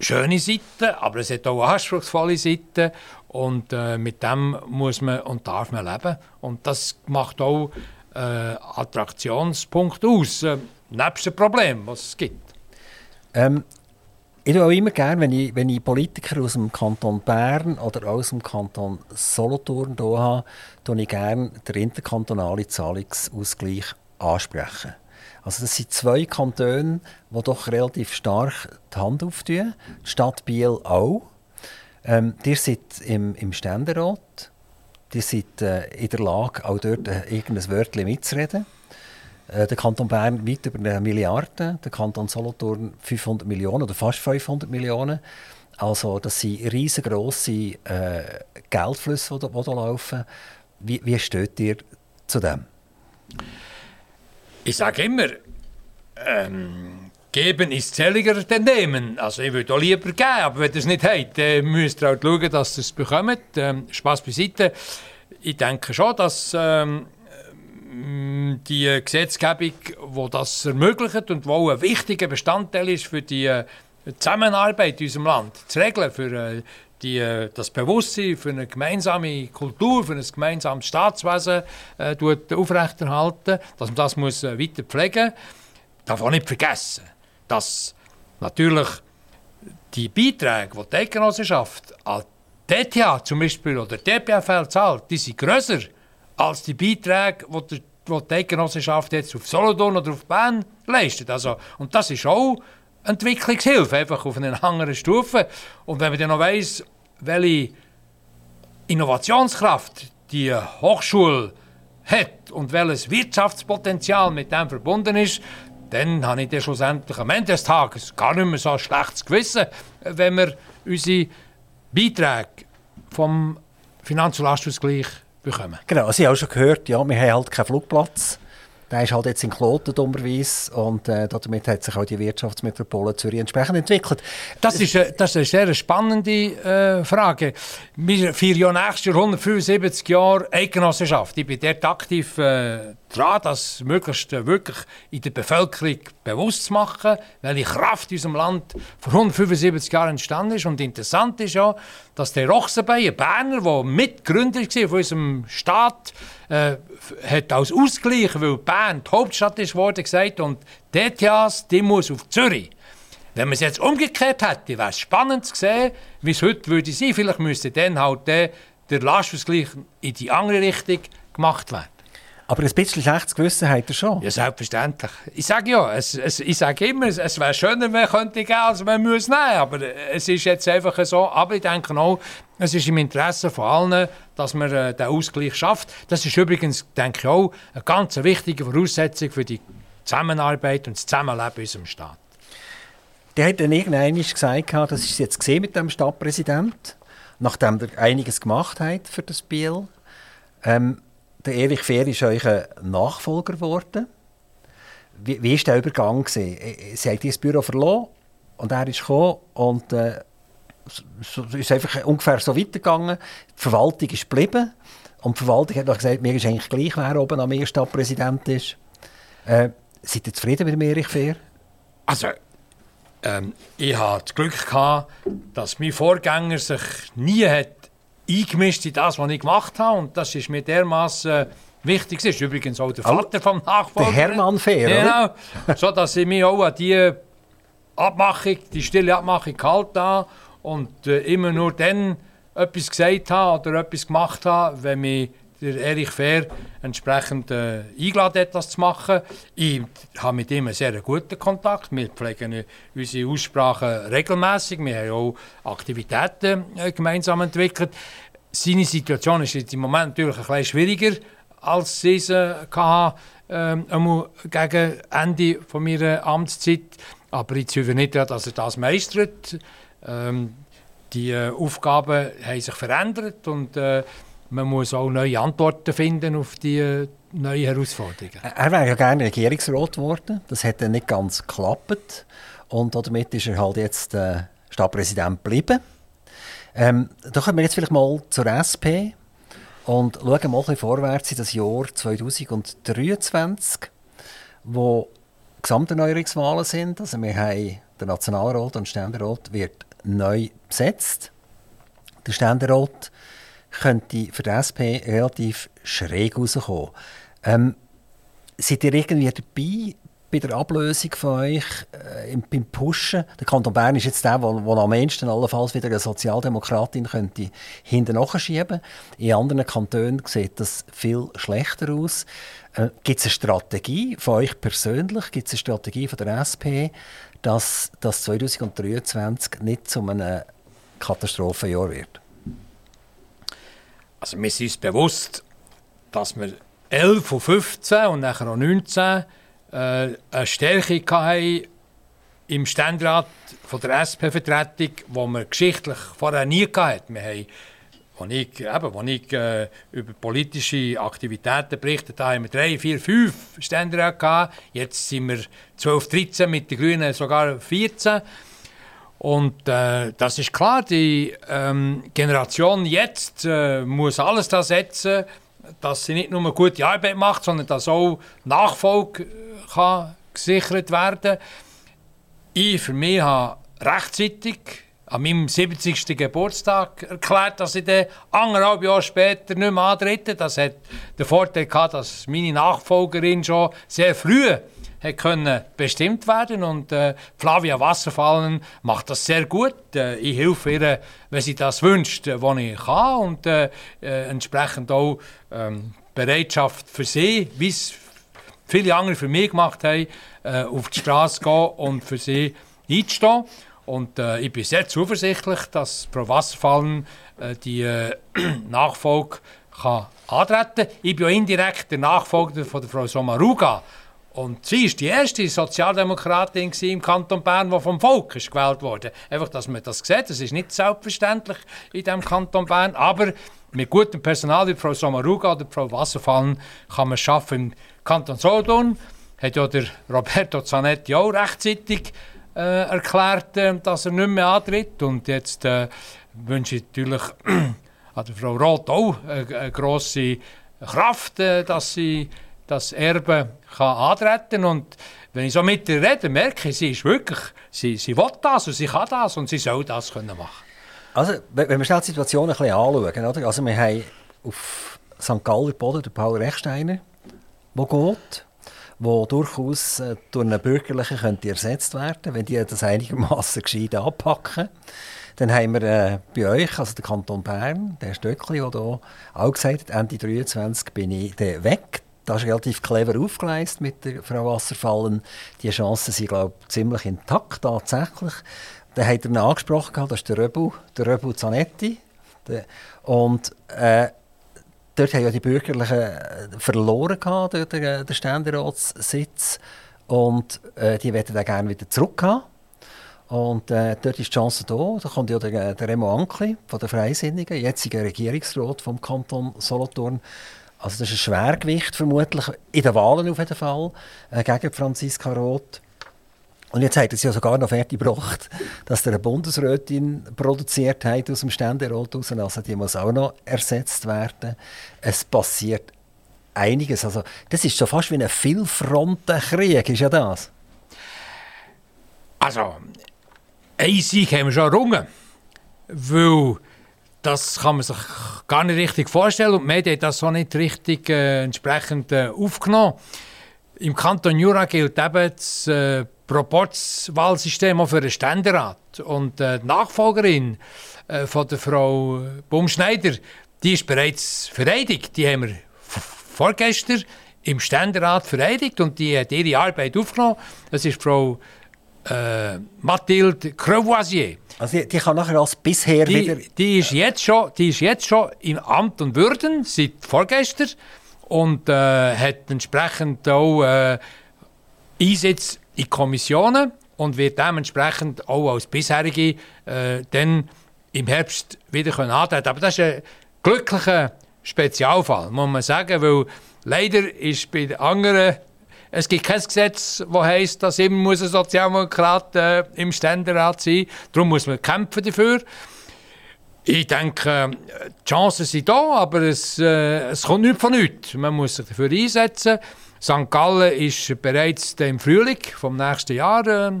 schöne Seiten, aber es hat auch anspruchsvolle Seiten. Und äh, mit dem muss man und darf man leben. Und das macht auch äh, Attraktionspunkt aus, äh, nebst dem Problem, was es gibt. Ähm, ich tue auch immer gerne, wenn ich, wenn ich Politiker aus dem Kanton Bern oder aus dem Kanton Solothurn hier habe, ich gerne den interkantonalen Zahlungsausgleich ansprechen. Also das sind zwei Kantone, die doch relativ stark die Hand auftun. Die Stadt Biel auch. Ähm, ihr seid im, im Ständerat. Ihr seid äh, in der Lage, auch dort äh, irgendein Wörtchen mitzureden. Äh, Der Kanton Bern weit über eine Milliarde, der Kanton Solothurn 500 Millionen oder fast 500 Millionen. Also das sind riesengroße äh, Geldflüsse, die da laufen. Wie, wie steht ihr zu dem? Ich sage immer, ähm, geben ist zähliger denn nehmen. Also ich würde auch lieber geben, aber wenn ihr es nicht habt, dann müsst ihr auch schauen, dass ihr es bekommt. Ähm, Spass beiseite. Ich denke schon, dass ähm, die Gesetzgebung, die das ermöglicht und die auch ein wichtiger Bestandteil ist für die äh, Zusammenarbeit in unserem Land, zu regeln, für äh, die, äh, das Bewusstsein für eine gemeinsame Kultur, für ein gemeinsames Staatswesen äh, aufrechterhalten, dass man das muss, weiter pflegen darf auch nicht vergessen, dass natürlich die Beiträge, die die Eidgenossenschaft an DTH zum Beispiel oder DPFL zahlt, die sind grösser als die Beiträge, die die, die, die Eidgenossenschaft jetzt auf Solothurn oder auf Bern leistet. Also, und das ist auch Entwicklungshilfe, einfach auf einer anderen Stufe. Und wenn man dann noch weiss, welche Innovationskraft die Hochschule hat und welches Wirtschaftspotenzial mit dem verbunden ist, dann habe ich dann schlussendlich am Ende des Tages gar nicht mehr so ein schlechtes Gewissen, wenn wir unsere Beiträge vom Finanzlastausgleich bekommen. Genau, ich habe auch schon gehört, ja, wir haben halt keinen Flugplatz. Der ist halt jetzt in Kloten dummerweise und äh, damit hat sich auch die Wirtschaftsmetropole Zürich entsprechend entwickelt. Das ist, eine, das ist eine sehr spannende äh, Frage. Wir feiern ja nächstes Jahr 175 Jahre Eidgenossenschaft. Ich bin dort aktiv äh, dran, das möglichst äh, wirklich in der Bevölkerung bewusst zu machen, welche Kraft in unserem Land vor 175 Jahren entstanden ist. Und interessant ist ja, dass der Rochsenbein, ein Berner, der Mitgründer war von unserem Staat, äh, hat als Ausgleich, weil Bern die Hauptstadt ist worden, gesagt, und DTAs, die muss auf Zürich. Wenn man es jetzt umgekehrt hätte, wäre es spannend zu sehen, wie es heute würde sein. Vielleicht müsste dann halt der, der Lastausgleich in die andere Richtung gemacht werden. Aber ein bisschen schlechtes Gewissen hat er schon. Ja, selbstverständlich. Ich sage ja, es, es, ich sage immer, es, es wäre schöner, man könnte geben, als man muss nehmen. Aber es ist jetzt einfach so. Aber ich denke auch, es ist im Interesse von allen, dass man äh, den Ausgleich schafft. Das ist übrigens, denke ich auch, eine ganz wichtige Voraussetzung für die Zusammenarbeit und das Zusammenleben in unserem Staat. Der hat dann irgendwann gesagt, das ist jetzt gesehen mit dem Stadtpräsident, nachdem er einiges gemacht hat für das Biel. Ähm, der Erich Fehr ist euch ein Nachfolger geworden. Wie, wie ist der Übergang gewesen? Sie haben das Büro verloren und er ist gekommen und äh, es ist einfach ungefähr so weitergegangen. Die Verwaltung ist geblieben und die Verwaltung hat noch gesagt, mir ist eigentlich gleich, wer oben am Stadtpräsident ist. Äh, seid ihr zufrieden mit dem Erich Fehr? Also, ähm, ich hatte das Glück gehabt, dass mein Vorgänger sich nie hat eingemischt in das, was ich gemacht habe. Und das ist mir dermaßen wichtig. Das ist übrigens auch der Vater oh, vom Nachfolger. Der Hermann Fehr, Genau. so dass ich mich auch an die Abmachung, die stille Abmachung gehalten habe und äh, immer nur dann etwas gesagt habe oder etwas gemacht habe, wenn mich der Erich Fehr entsprechend äh, eingeladen hat, das zu machen. Ich habe mit ihm einen sehr guten Kontakt. Wir pflegen unsere Aussprachen regelmäßig. Wir haben auch Aktivitäten äh, gemeinsam entwickelt. Seine Situation ist jetzt im Moment natürlich ein bisschen schwieriger, als sie es äh, hatte, äh, gegen Ende von meiner Amtszeit. Aber ich zweifle nicht, dass er das meistert. Ähm, die äh, Aufgaben haben sich verändert und äh, man muss auch neue Antworten finden auf die äh, neuen Herausforderungen. Er wäre ja gerne Regierungsrat geworden. Das hat dann nicht ganz geklappt. Und damit ist er halt jetzt äh, Stadtpräsident geblieben. Ähm, da kommen wir jetzt vielleicht mal zur SP und schauen mal ein bisschen vorwärts in das Jahr 2023, wo Gesamterneuerungswahlen sind. Also wir haben der Nationalrat und Ständerat wird neu besetzt. Der Ständerat könnte für die SP relativ schräg rauskommen. Ähm, seid ihr irgendwie dabei bei der Ablösung von euch, äh, beim Pushen? Der Kanton Bern ist jetzt der, der, am ehesten allenfalls wieder eine Sozialdemokratin könnte hinten nachschieben In anderen Kantonen sieht das viel schlechter aus. Äh, Gibt es eine Strategie von euch persönlich? Gibt es eine Strategie von der SP, dass das 2023 nicht zu einem Katastrophenjahr wird? Also wir sind uns bewusst, dass wir 11 von 15 und nachher auch 19 äh, eine Stärke hatten im Ständerat von der SP-Vertretung, die wir geschichtlich vorher nie hatten. Als ich, eben, als ich äh, über politische Aktivitäten berichtet habe, haben wir drei, vier, fünf Ständeräte. Jetzt sind wir 12, 13, mit den Grünen sogar 14. Und äh, das ist klar, die ähm, Generation jetzt äh, muss alles da setzen, dass sie nicht nur eine gute Arbeit macht, sondern dass auch Nachfolge äh, kann gesichert werden Ich für mich habe rechtzeitig an meinem 70. Geburtstag erklärt, dass ich dann anderthalb Jahre später nicht mehr antrete. Das hat den Vorteil gehabt, dass meine Nachfolgerin schon sehr früh können bestimmt werden und äh, Flavia Wasserfallen macht das sehr gut. Äh, ich helfe ihr, wenn sie das wünscht, äh, wo ich kann und äh, äh, entsprechend auch ähm, Bereitschaft für sie, wie es viele andere für mich gemacht haben, äh, auf die Straße gehen und für sie einzustehen. Und äh, ich bin sehr zuversichtlich, dass Frau Wasserfallen die Nachfolge kann antreten kann. Ich bin ja indirekt der Nachfolger von der Frau Sommaruga. Und sie war die erste Sozialdemokratin im Kanton Bern, die vom Volk ist gewählt wurde. Einfach, dass man das sieht. Das ist nicht selbstverständlich in diesem Kanton Bern. Aber mit gutem Personal wie Frau Sommaruga oder Frau Wasserfallen kann man es schaffen. Im Kanton Solothurn hat ja der Roberto Zanetti auch rechtzeitig äh, erklärt, äh, dass er nicht mehr antritt. Und jetzt äh, wünsche ich natürlich an Frau Roth auch eine, eine grosse Kraft, äh, dass sie das Erbe kann antreten und wenn ich so mit ihr rede, merke ich, sie ist wirklich, sie, sie will das und sie kann das und sie soll das können machen. Also, wenn wir schnell die Situation ein bisschen anschauen, oder? Also wir haben auf St. Galler Boden den Paul Rechsteiner, der geht, der durchaus äh, durch einen Bürgerlichen könnte ersetzt werden wenn die das einigermaßen gescheit anpacken. Dann haben wir äh, bei euch, also der Kanton Bern, der Stöckli, der hier auch gesagt hat, Ende 23 bin ich weg. Das ist relativ clever aufgeleistet mit der Frau Wasserfallen. Die Chancen sind, glaube ich, ziemlich intakt, tatsächlich. Dann hat er ihn angesprochen, das ist der Röbu, der Röbu Zanetti. Und äh, dort haben ja die Bürgerlichen äh, verloren gehabt, dort den, den Ständeratssitz. Und äh, die werden dann gerne wieder zurückhaben. Und äh, dort ist die Chance da. Da kommt ja der, der Remo Ankli von der Freisinnigen, jetziger Regierungsrat vom Kanton Solothurn, also das ist ein Schwergewicht vermutlich, in den Wahlen auf jeden Fall, äh, gegen Franziska Roth. Und jetzt hat es ja sogar noch fertig gebracht, dass der eine Bundesrätin produziert hat aus dem Ständerat raus. Also die muss auch noch ersetzt werden. Es passiert einiges. Also das ist so fast wie ein Vielfrontenkrieg, ist ja das. Also, ein Sieg haben wir schon errungen. Weil das kann man sich gar nicht richtig vorstellen und die Medien haben das auch nicht richtig äh, entsprechend äh, aufgenommen. Im Kanton Jura gilt eben das äh, Proporzwahlsystem auch für den Ständerat. Und äh, die Nachfolgerin äh, von der Frau Baumschneider, die ist bereits vereidigt. Die haben wir vorgestern im Ständerat vereidigt und die hat ihre Arbeit aufgenommen. Das ist Frau äh, Mathilde Crevoisier. Also die, die, kann nachher als bisher die, wieder... Die ist, jetzt schon, die ist jetzt schon in Amt und Würden, seit vorgestern, und äh, hat entsprechend auch äh, Einsätze in Kommissionen und wird dementsprechend auch als bisherige äh, dann im Herbst wieder können antreten Aber das ist ein glücklicher Spezialfall, muss man sagen, weil leider ist bei den anderen es gibt kein Gesetz, das heisst, dass immer muss ein Sozialdemokrat äh, im Ständerat sein muss. Darum muss man kämpfen dafür. Ich denke, die Chancen sind da, aber es, äh, es kommt nicht von nichts. Man muss sich dafür einsetzen. St. Gallen ist bereits im Frühling vom nächsten Jahr äh,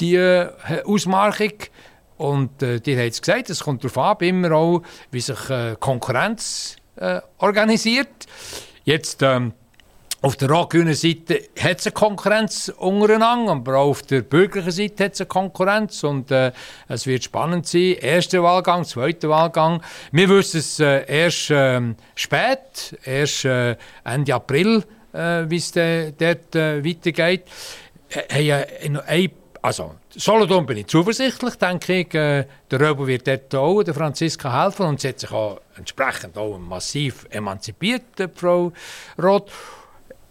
die Ausmarchung. Und äh, dir hat es gesagt, es kommt darauf ab, immer auch, wie sich äh, Konkurrenz äh, organisiert. Jetzt ähm, auf der rot-grünen Seite hat es eine Konkurrenz untereinander, aber auch auf der bürgerlichen Seite hat es eine Konkurrenz und äh, es wird spannend sein. Erster Wahlgang, zweiter Wahlgang. Wir wissen es äh, erst äh, spät, erst äh, Ende April, äh, wie es dort äh, weitergeht. Äh, äh, also, Solothurn bin ich zuversichtlich, denke ich. Der Röbel wird dort auch der Franziska helfen und sie hat sich auch entsprechend auch massiv emanzipiert, Frau Roth.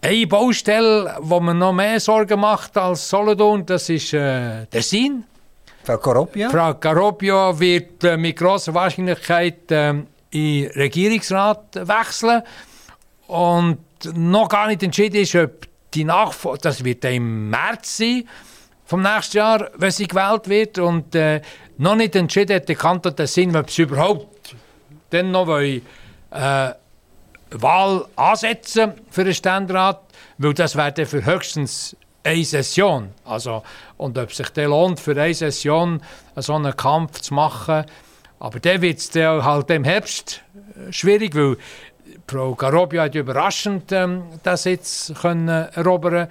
Eine Baustelle, wo man noch mehr Sorgen macht als Solothurn, das ist äh, der Sinn. Frau Caropia? Frau Caropia wird äh, mit großer Wahrscheinlichkeit äh, in Regierungsrat wechseln und noch gar nicht entschieden ist, ob die Nachfolge, das wird im März sein, vom nächsten Jahr, wenn sie gewählt wird und äh, noch nicht entschieden hat der Kanton den Sinn, ob sie überhaupt dann noch wollen, äh, Wahl ansetzen für den Ständerat, weil das wäre für höchstens eine Session. Also, und ob sich der lohnt, für eine Session so einen Kampf zu machen, aber der wird es halt im Herbst äh, schwierig, weil Frau Garobia hat überraschend ähm, das jetzt können erobern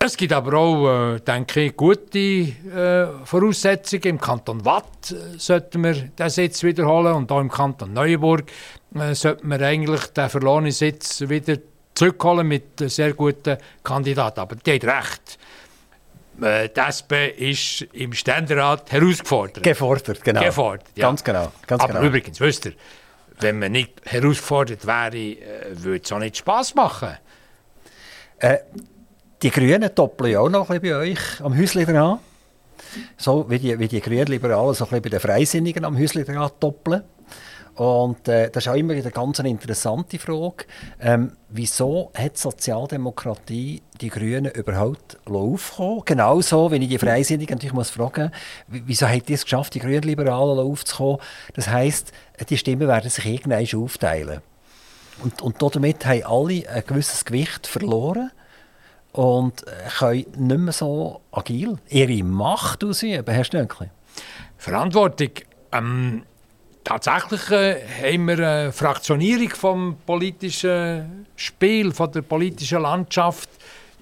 es gibt aber auch, äh, denke ich, gute äh, Voraussetzungen. Im Kanton Watt äh, sollten wir das jetzt wiederholen und auch im Kanton Neuenburg äh, sollten wir eigentlich den verlorenen Sitz wieder zurückholen mit sehr guten Kandidaten. Aber die hat recht. Äh, die SP ist im Ständerat herausgefordert. Gefordert, genau. Gefordert, ja. Ganz genau. Ganz Aber genau. übrigens, wisst ihr, wenn man nicht herausgefordert wäre, äh, würde es auch nicht Spass machen. Äh, die Grünen doppeln ja auch noch ein bisschen bei euch am Häusli dran. So wie die, wie die Grünen Liberalen so ein bisschen bei den Freisinnigen am Häusli dran doppeln. Und äh, das ist auch immer eine ganz interessante Frage. Ähm, wieso hat Sozialdemokratie die Grünen überhaupt aufgekommen? Genauso, wenn ich die Freisinnigen natürlich muss fragen wieso hat die es geschafft, die Grünen Liberalen aufzukommen? Das heisst, die Stimmen werden sich irgendwann aufteilen. Und, und damit haben alle ein gewisses Gewicht verloren und können nicht mehr so agil ihre Macht ausüben. Herr Stöckli? Verantwortung. Ähm, tatsächlich äh, haben wir eine Fraktionierung vom politischen Spiel, von der politischen Landschaft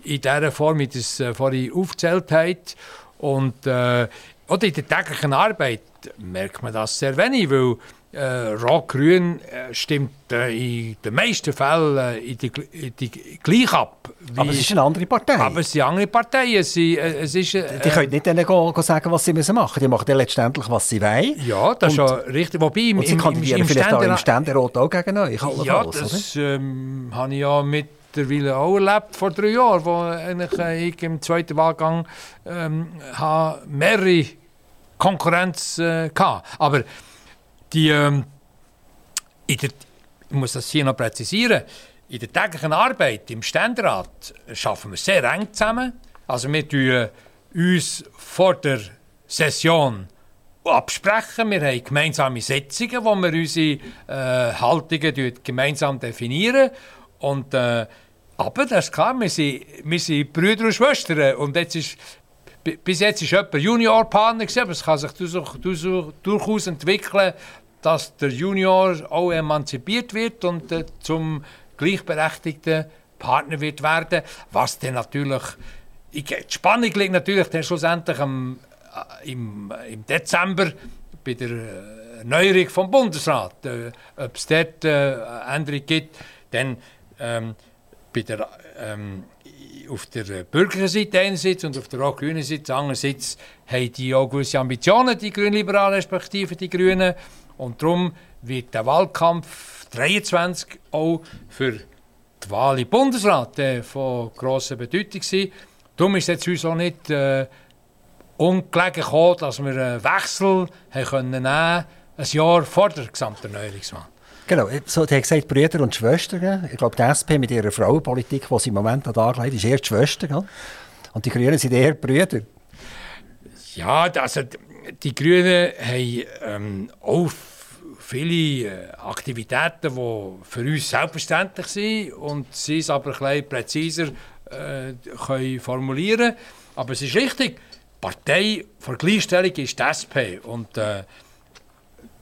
in der Form, wie das äh, vorhin aufgezählt hat. Und äh, oder in der täglichen Arbeit merkt man das sehr wenig, weil äh, Rot-Grün äh, stimmt äh, in den meisten Fällen äh, in die, in die, gleich ab. Wie, aber es ist eine andere Partei. Aber es sind andere Parteien. Sie, äh, es ist, äh, die können nicht denen go, go sagen, was sie müssen machen müssen. Die machen dann letztendlich, was sie wollen. Ja, das ist ja richtig. Wobei im, und sie kandidieren im, im vielleicht Ständer, auch im Ständerat auch gegen euch. Ja, das ähm, habe ich ja mittlerweile auch erlebt, vor drei Jahren, wo ich im zweiten Wahlgang ähm, mehrere Konkurrenz äh, hatte. Aber die, ähm, in der, ich muss das hier noch präzisieren, in der täglichen Arbeit im Ständerat arbeiten wir sehr eng zusammen. Also wir tun uns vor der Session absprechen. Wir haben gemeinsame Sitzungen, wo wir unsere äh, Haltungen gemeinsam definieren. Und, äh, aber das ist klar, wir sind, wir sind Brüder und Schwestern. Und jetzt ist, bis jetzt war jemand Juniorpartner, aber es kann sich durchaus entwickeln, dass der Junior auch emanzipiert wird und äh, zum gleichberechtigten Partner wird werden, was dann natürlich die Spannung liegt natürlich dann schlussendlich am, äh, im, im Dezember bei der äh, Erneuerung vom Bundesrat. Äh, Ob es dort äh, Änderungen gibt, dann ähm, bei der, ähm, auf der bürgerlichen Seite einerseits und auf der auch grünen Seite andererseits haben die auch gewisse Ambitionen, die Grünliberalen respektive die Grünen. Und darum wird der Wahlkampf 23 auch für die Wahl im Bundesrat äh, von grosser Bedeutung sein. Darum ist es uns auch nicht äh, ungelegen gekommen, dass wir einen Wechsel haben können nehmen ein Jahr vor der Gesamterneuerungswahl. Genau, so, die haben gesagt, Brüder und Schwestern. Ich glaube, die SP mit ihrer Frauenpolitik, die sie im Moment an angelegt ist eher die Schwestern. Gell? Und die Grünen sind eher Brüder. Ja, also die Grünen haben ähm, auch viele äh, Aktivitäten, die für uns selbstverständlich sind und sie es aber ein bisschen präziser äh, können formulieren Aber es ist richtig, die Partei für Gleichstellung ist die SP und äh,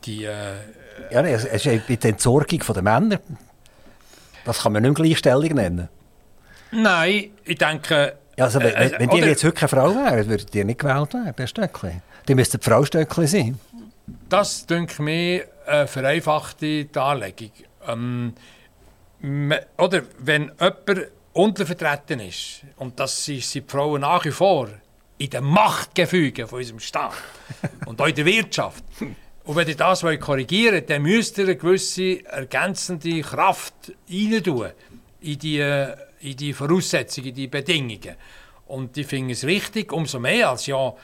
die... Äh, ja, es ist der Entsorgung der Männer. Das kann man nicht Gleichstellung nennen. Nein, ich denke... Ja, also, wenn, äh, wenn die jetzt heute keine Frau wären, würden die nicht gewählt werden, Herr Stöckli. Die müssten Frau Stöckli sein. Das, denke mir, eine vereinfachte Darlegung. Ähm, oder wenn jemand untervertreten ist, und das sind die Frauen nach wie vor, in den Machtgefügen von unserem Staat und auch in der Wirtschaft. Und wenn ihr das korrigieren wollt, dann müsst ihr eine gewisse ergänzende Kraft rein tun in die, in die Voraussetzungen, in die Bedingungen. Und ich finde es richtig, umso mehr als ja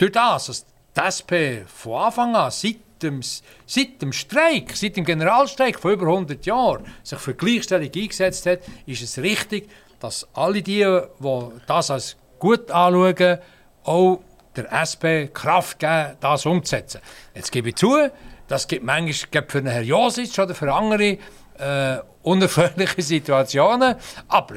durch das, dass die SP von Anfang an, seit dem, seit dem Streik, seit dem Generalstreik vor über 100 Jahren, sich für Gleichstellung eingesetzt hat, ist es richtig, dass alle die, die das als gut anschauen, auch der SP Kraft geben, das umzusetzen. Jetzt gebe ich zu, das gibt manchmal für Herrn Josic oder für andere äh, unerfreuliche Situationen, aber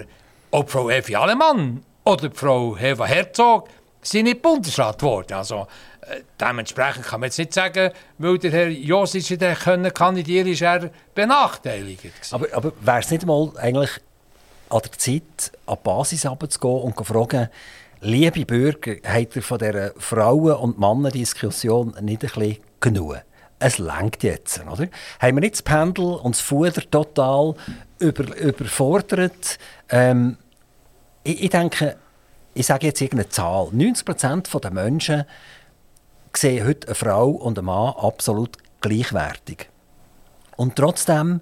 auch Frau Evi Alemann oder Frau Heva Herzog sind nicht Bundesrat geworden. Also, äh, dementsprechend kann man jetzt nicht sagen, weil der Herr Josic nicht können kandidieren ist er benachteiligt. Gewesen. Aber, aber wäre es nicht mal eigentlich an der Zeit, an die Basis runterzugehen und zu fragen, liebe Bürger, habt ihr von dieser Frauen- und Männer-Diskussion nicht ein bisschen genug? Es lenkt jetzt, oder? Haben wir nicht das Pendel und das Fuder total über, überfordert? Ähm, ich, ich denke, ich sage jetzt irgendeine Zahl. 90% der Menschen sehen heute eine Frau und einen Mann absolut gleichwertig. Und trotzdem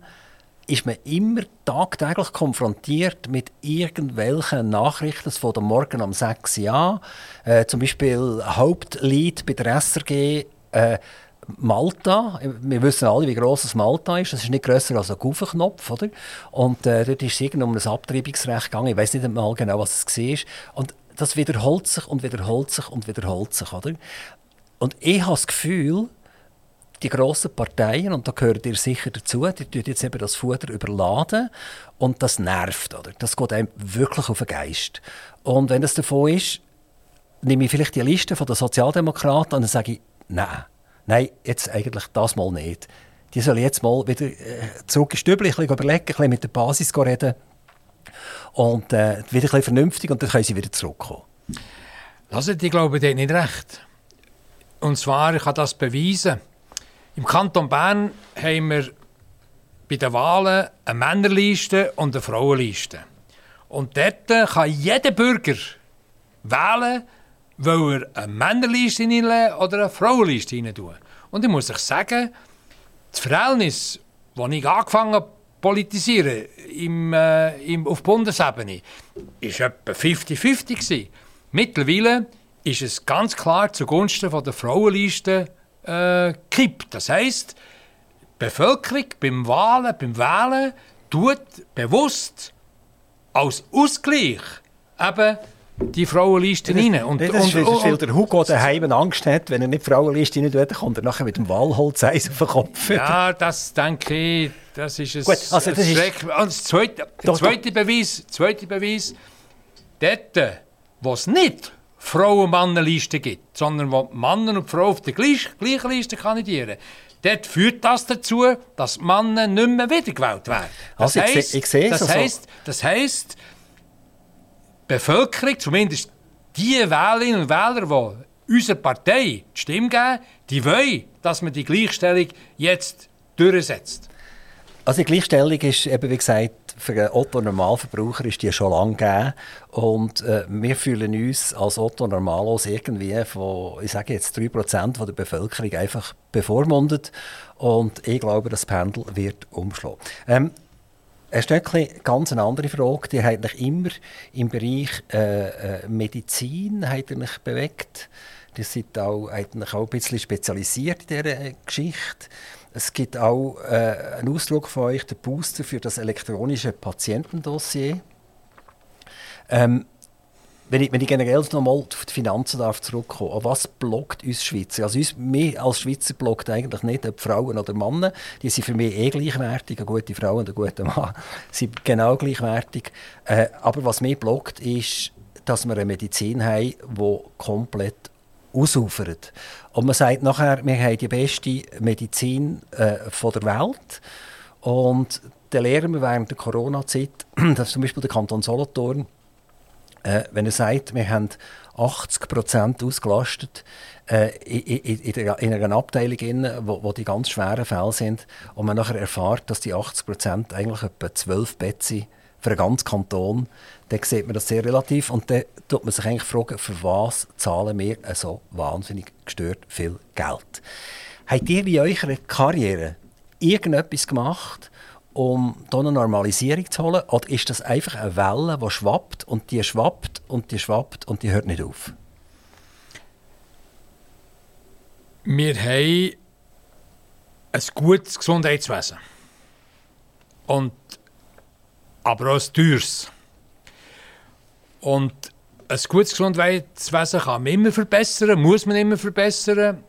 ist man immer tagtäglich konfrontiert mit irgendwelchen Nachrichten von der Morgen um 6 Uhr. Äh, zum Beispiel Hauptlied bei der SRG äh, Malta. Wir wissen alle, wie gross das Malta ist. Das ist nicht grösser als ein Gaufenknopf. Oder? Und äh, dort ist es um ein Abtreibungsrecht gegangen. Ich weiß nicht mal genau, was es war. Und das wiederholt sich und wiederholt sich und wiederholt sich. Oder? Und ich habe das Gefühl, die grossen Parteien, und da gehört ihr sicher dazu, die tun jetzt eben das Futter überladen und das nervt. Oder? Das geht einem wirklich auf den Geist. Und wenn das davon ist, nehme ich vielleicht die Liste den Sozialdemokraten und dann sage ich, nein, nein, jetzt eigentlich das mal nicht. Die sollen jetzt mal wieder äh, zurück ins Stübli, ein überlegen, ein bisschen mit der Basis reden und äh, wieder ein vernünftig und dann können sie wieder zurückkommen. Also, ich glaube, die haben nicht recht. Und zwar, ich kann das beweisen. Im Kanton Bern haben wir bei den Wahlen eine Männerliste und eine Frauenliste. Und dort kann jeder Bürger wählen, weil er eine Männerliste hineinlegen oder eine Frauenliste hinein. Und ich muss euch sagen, das Verhältnis, das ich angefangen habe politisieren im, äh, im, auf Bundesebene, war etwa 50-50. Mittlerweile ist es ganz klar zugunsten von der Frauenliste äh, kippt. Das heisst, die Bevölkerung beim Wahlen, beim Wählen tut bewusst als Ausgleich eben die Frauenliste rein. Und, das ist, und, und, weil der Hugo daheim Angst hat, wenn er nicht die Frauenliste rein tut, kommt er nachher mit dem Wahlholzeis auf den Kopf. Ja, das denke ich, das ist ein, Gut, also das Schreck. Und das zweite, der zweite Beweis, zweite Beweis, dort, wo es nicht Frauen-Männer-Liste gibt, sondern wo Männer und Frauen auf der gleichen, gleichen Liste kandidieren, dort führt das dazu, dass Männer nicht mehr wiedergewählt werden. Das also heisst, ich, ich sehe das also. heisst, das heisst, Bevölkerung, zumindest die Wählerinnen und Wähler, die unserer Partei die Stimme geben, die wollen, dass man die Gleichstellung jetzt durchsetzt. Also die Gleichstellung ist eben, wie gesagt, für einen Otto-Normalverbraucher ist die schon lange gegeben. Und äh, wir fühlen uns als Otto-Normalos irgendwie von, ich sage jetzt 3% der Bevölkerung einfach bevormundet. Und ich glaube, das Pendel wird umschlagen. Ähm, Herr Stöckli, ganz eine andere Frage. Die hat mich immer im Bereich äh, äh Medizin hat mich bewegt. Die sind auch, auch ein bisschen spezialisiert in dieser äh, Geschichte. Es gibt auch äh, einen Ausdruck von euch, der Booster für das elektronische Patientendossier. Ähm, wenn ich, wenn ich generell noch mal auf die Finanzen darf zurückkommen, was blockt uns Schweizer? Also uns, mich als Schweizer blockt eigentlich nicht, ob Frauen oder Männer, die sind für mich eh gleichwertig, eine gute Frau und ein guter Mann sind genau gleichwertig. Äh, aber was mich blockt, ist, dass wir eine Medizin haben, die komplett ausufert. Und man sagt nachher, wir haben die beste Medizin äh, von der Welt. Und dann lernen wir während der Corona-Zeit, dass zum Beispiel der Kanton Solothurn, äh, wenn er sagt, wir haben 80 Prozent ausgelastet äh, in, in, in, einer Abteilung, in, wo, wo, die ganz schweren Fälle sind, und man nachher erfahrt, dass die 80 Prozent eigentlich etwa 12 Betten sind für einen ganzen Kanton, dann sieht man das sehr relativ und dann tut man sich eigentlich fragen, für was zahlen wir so wahnsinnig gestört viel Geld. Habt ihr in eurer Karriere irgendetwas gemacht, um hier eine Normalisierung zu holen? Oder ist das einfach eine Welle, die schwappt und die schwappt und die schwappt und die hört nicht auf? Wir haben ein gutes Gesundheitswesen. Und aber auch ein teures. Und ein gutes Gesundheitswesen kann man immer verbessern, muss man immer verbessern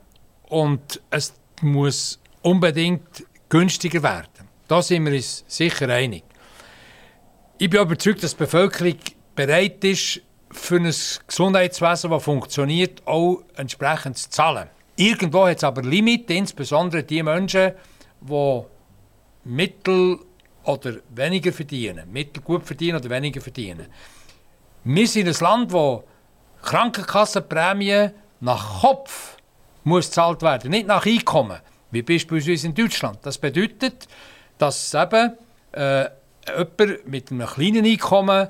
und es muss unbedingt günstiger werden. Da sind wir uns sicher einig. Ich bin überzeugt, dass die Bevölkerung bereit ist, für ein Gesundheitswesen, das funktioniert, auch entsprechend zu zahlen. Irgendwo hat es aber Limite, insbesondere die Menschen, die Mittel oder weniger verdienen, mittelgut verdienen oder weniger verdienen. Wir sind ein Land, wo Krankenkassenprämie nach Kopf muss gezahlt werden, nicht nach Einkommen, wie beispielsweise in Deutschland. Das bedeutet, dass eben äh, jemand mit einem kleinen Einkommen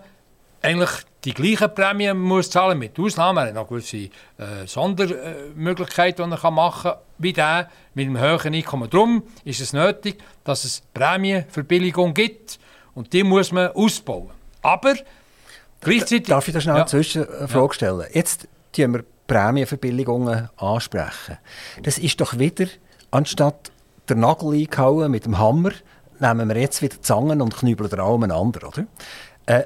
eigentlich die gleichen Prämien muss zahlen mit Ausnahmen. Er hat noch gewisse äh, Sondermöglichkeiten, die er machen kann, wie der mit einem höheren Einkommen. Darum ist es nötig, dass es Prämienverbilligung gibt und die muss man ausbauen. Aber gleichzeitig... Darf ich da schnell ja. eine Zwischenfrage stellen? Jetzt tun wir Prämienverbilligungen ansprechen. Das ist doch wieder, anstatt der Nagel eingehauen mit dem Hammer, nehmen wir jetzt wieder Zangen und knübeln den Arm einander, oder? Äh,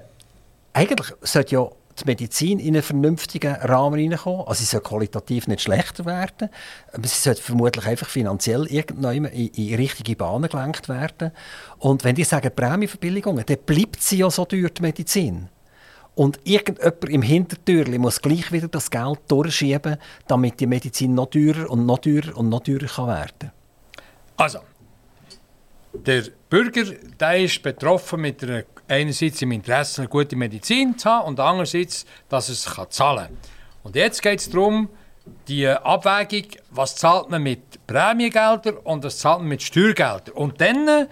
eigentlich sollte ja die Medizin in einen vernünftigen Rahmen hineinkommen. Also sie soll qualitativ nicht schlechter werden, aber sie sollte vermutlich einfach finanziell irgendwann in, in richtige Bahnen gelenkt werden. Und wenn die sagen Prämieverbilligungen, dann bleibt sie ja so teuer, die Medizin. Und irgendjemand im Hintertürchen muss gleich wieder das Geld durchschieben, damit die Medizin noch teurer und noch teurer und noch teurer kann werden kann. Also, der Bürger der ist betroffen mit einer, einerseits im Interesse, eine gute Medizin zu haben und andererseits, dass er es zahlen kann. Und jetzt geht es darum, die Abwägung, was zahlt man mit Prämiegeldern und was zahlt man mit Steuergeldern. Und dann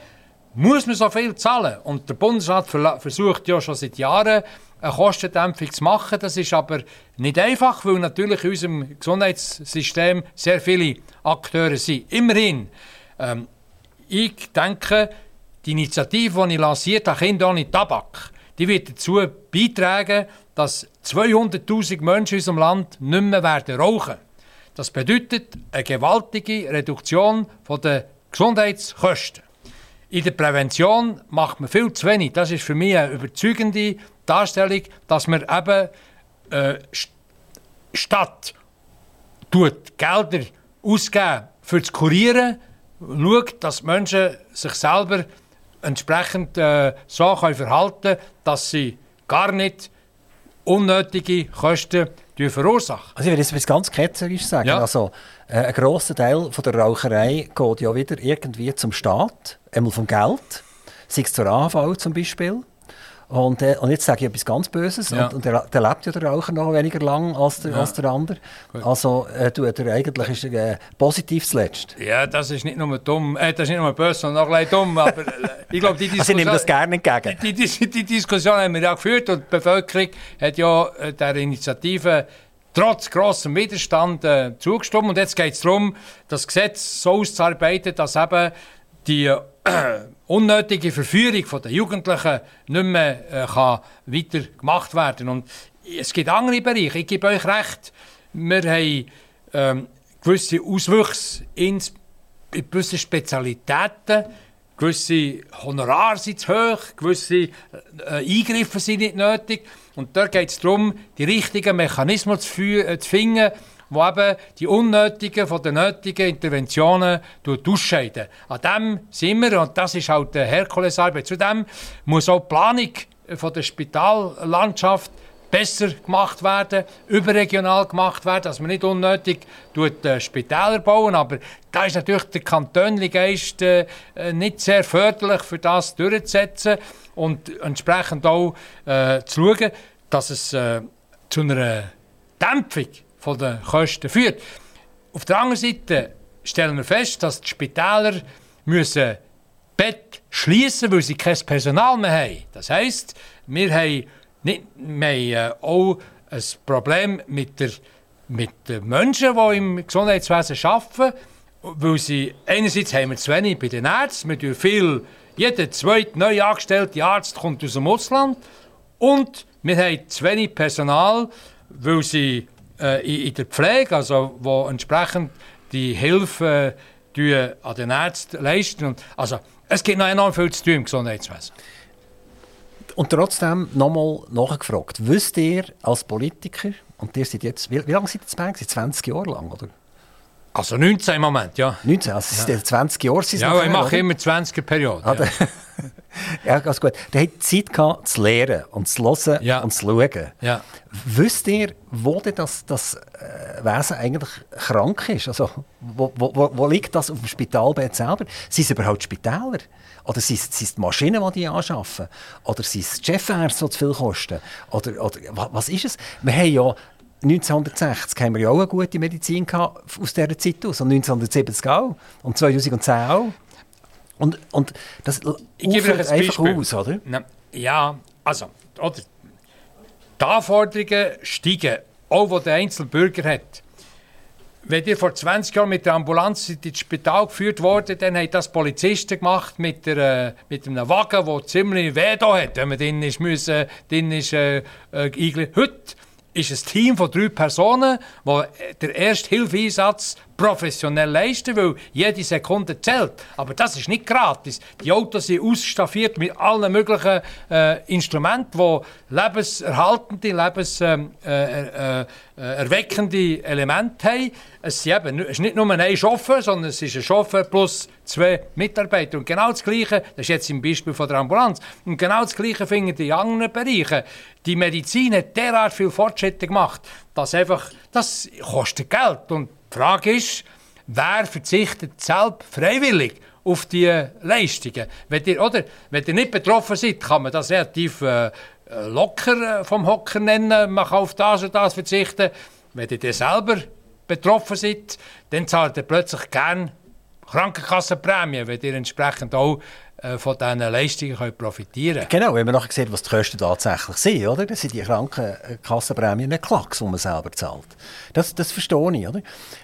muss man so viel zahlen. Und der Bundesrat versucht ja schon seit Jahren, eine Kostendämpfung zu machen. Das ist aber nicht einfach, weil natürlich in unserem Gesundheitssystem sehr viele Akteure sind. Immerhin, ähm, ich denke, die Initiative, die ich lanciert habe, Kinder ohne Tabak, die wird dazu beitragen, dass 200'000 Menschen in unserem Land nicht mehr werden rauchen Das bedeutet eine gewaltige Reduktion der Gesundheitskosten. In der Prävention macht man viel zu wenig. Das ist für mich eine überzeugende Darstellung, dass man eben äh, statt Gelder ausgeben für das Kurieren, schaut, dass Menschen sich selber entsprechend äh, so können verhalten dass sie gar nicht unnötige Kosten verursachen. Also ich will jetzt ganz ketzerisch sagen, ja. also, äh, ein grosser Teil von der Raucherei geht ja wieder irgendwie zum Staat, einmal vom Geld, sei es zur AV zum Beispiel, Und, äh, und jetzt sage ich etwas ganz Böses. Ja. Und, und der, der lebt ja der Raucher noch weniger lang als der, Ja. als der andere. Also äh, tut er eigentlich ist er, äh, positiv zuletzt. Ja, das ist nicht nur dumm, äh, das ist nicht nur böse, sondern auch bisschen dumm. Aber äh, ich glaube, die Also ich nehme das Diskussion, gerne entgegen. die, die, die Diskussion haben wir ja geführt und die Bevölkerung hat ja äh, der Initiative trotz grossem Widerstand äh, zugestimmt. Und jetzt geht es darum, das Gesetz so auszuarbeiten, dass eben die unnötige Verführung den Jugendlichen nicht mehr äh, kann weiter gemacht werden Und es gibt andere Bereiche. Ich gebe euch recht, wir haben ähm, gewisse Auswüchse in, gewissen Spezialitäten. Gewisse Honorare sind zu hoch, gewisse äh, Eingriffe sind nicht nötig. Und da geht es darum, die richtigen Mechanismen zu, äh, zu finden, die eben die unnötigen von den nötigen Interventionen ausscheiden. An dem sind wir, und das ist halt die Herkulesarbeit. Zudem muss auch die Planung von der Spitallandschaft besser gemacht werden, überregional gemacht werden, dass man nicht unnötig äh, Spitäler bauen. Aber da ist natürlich der kantonliche Geist äh, äh, nicht sehr förderlich für das durchzusetzen und entsprechend auch äh, zu schauen, dass es äh, zu einer Dämpfung von den Kosten führt. Auf der anderen Seite stellen wir fest, dass die Spitäler müssen Bett schließen, weil sie kein Personal mehr haben. Das heisst, wir haben, nicht, wir äh, auch ein Problem mit, der, mit den Menschen, die im Gesundheitswesen arbeiten, weil sie, einerseits haben wir zu wenig bei den Ärzten, wir tun viel, jeder zweite neu angestellte Arzt kommt aus dem Ausland und wir haben zu wenig Personal, weil sie äh, in, in der Pflege, also wo entsprechend die Hilfe äh, an den Ärzten leisten. Und, also, es gibt noch enorm viel zu tun im Gesundheitswesen. Und trotzdem nochmal nachgefragt. Wisst ihr als Politiker, und ihr seid jetzt, wie, wie lange seid ihr bei? Seit 20 Jahre lang, oder? Also 19 im Moment, ja. 19, also es sind 20 Jahre sind es Ja, ich mache oder? immer 20er Periode. Ah, ja. ja, ganz gut. Der hat Zeit gehabt, zu lernen und zu hören Ja. und zu schauen. Ja. Wisst ihr, wo denn das, das äh, Wesen eigentlich krank ist? Also, wo, wo, wo- liegt das auf dem Spitalbett selber? Sind es überhaupt Spitäler? Oder sind es, sind es die Maschinen, die die anschaffen? Oder sind es die Chefärzte, die zu viel kosten? Oder, oder wa- was ist es? Wir haben ja 1960 haben wir ja auch eine gute Medizin gehabt aus dieser Zeit aus. Und 1970 auch. Und 2010 auch. Und, und das Ich gebe euch ein einfach Beispiel. aus, oder? Na, ja, also, oder, die Anforderungen steigen, auch wo der Einzelbürger hat. Wenn ihr vor 20 Jahren mit der Ambulanz ins Spital geführt wurde, dann haben das Polizisten gemacht mit, der, äh, mit einem Wagen, der ziemlich weh da hat, wenn man drin ist, müssen, drin ist äh, äh. Heute ist ein Team von drei Personen, die den Ersthilfeinsatz professionell leisten, weil jede Sekunde zählt. Aber das ist nicht gratis. Die Autos sind ausstaffiert mit allen möglichen äh, Instrumenten, die lebenserhaltende, lebenserweckende äh, äh, äh, erweckende Elemente haben. Es, ist nicht nur ein Chauffeur, sondern es ist ein Chauffeur plus zwei Mitarbeiter. Und genau das Gleiche, das ist jetzt im Beispiel von der Ambulanz, und genau das Gleiche finden die anderen Bereichen. Die Medizin hat derart viel Fortschritte gemacht, dass einfach, das kostet Geld. Und die Frage ist, wer verzichtet selbst freiwillig auf diese Leistungen? Wenn ihr, oder, wenn ihr nicht betroffen seid, kann man das relativ äh, locker äh, vom Hocker nennen, man kann auf das und das verzichten. Wenn ihr selber betroffen seid, dann zahlt ihr plötzlich gern Krankenkassenprämie, wenn ihr entsprechend auch von diesen Leistungen könnt profitieren könnt. Genau, wenn man nachher sieht, was die Kosten tatsächlich sind, oder? Das sind die Krankenkassenprämien ein Klacks, die man selber zahlt. Das, das verstehe ich, oder?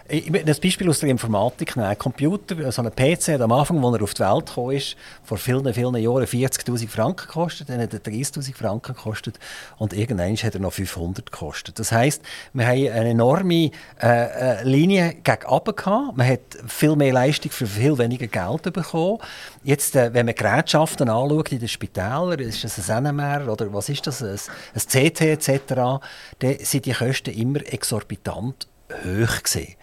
Ich ein Beispiel aus der Informatik. Ein Computer, so ein PC, hat am Anfang, als er auf die Welt gekommen ist, vor vielen, vielen Jahren 40'000 Franken gekostet, dann hat er 30'000 Franken gekostet und irgendwann hat er noch 500 gekostet. Das heisst, wir haben eine enorme äh, äh, Linie gegen gehabt. Man hat viel mehr Leistung für viel weniger Geld bekommen. Jetzt, äh, wenn man Gerätschaften anschaut in den Spitälern, ist das ein NMR oder was ist das, ein, ein CT etc., dann sind die Kosten immer exorbitant hoch gewesen.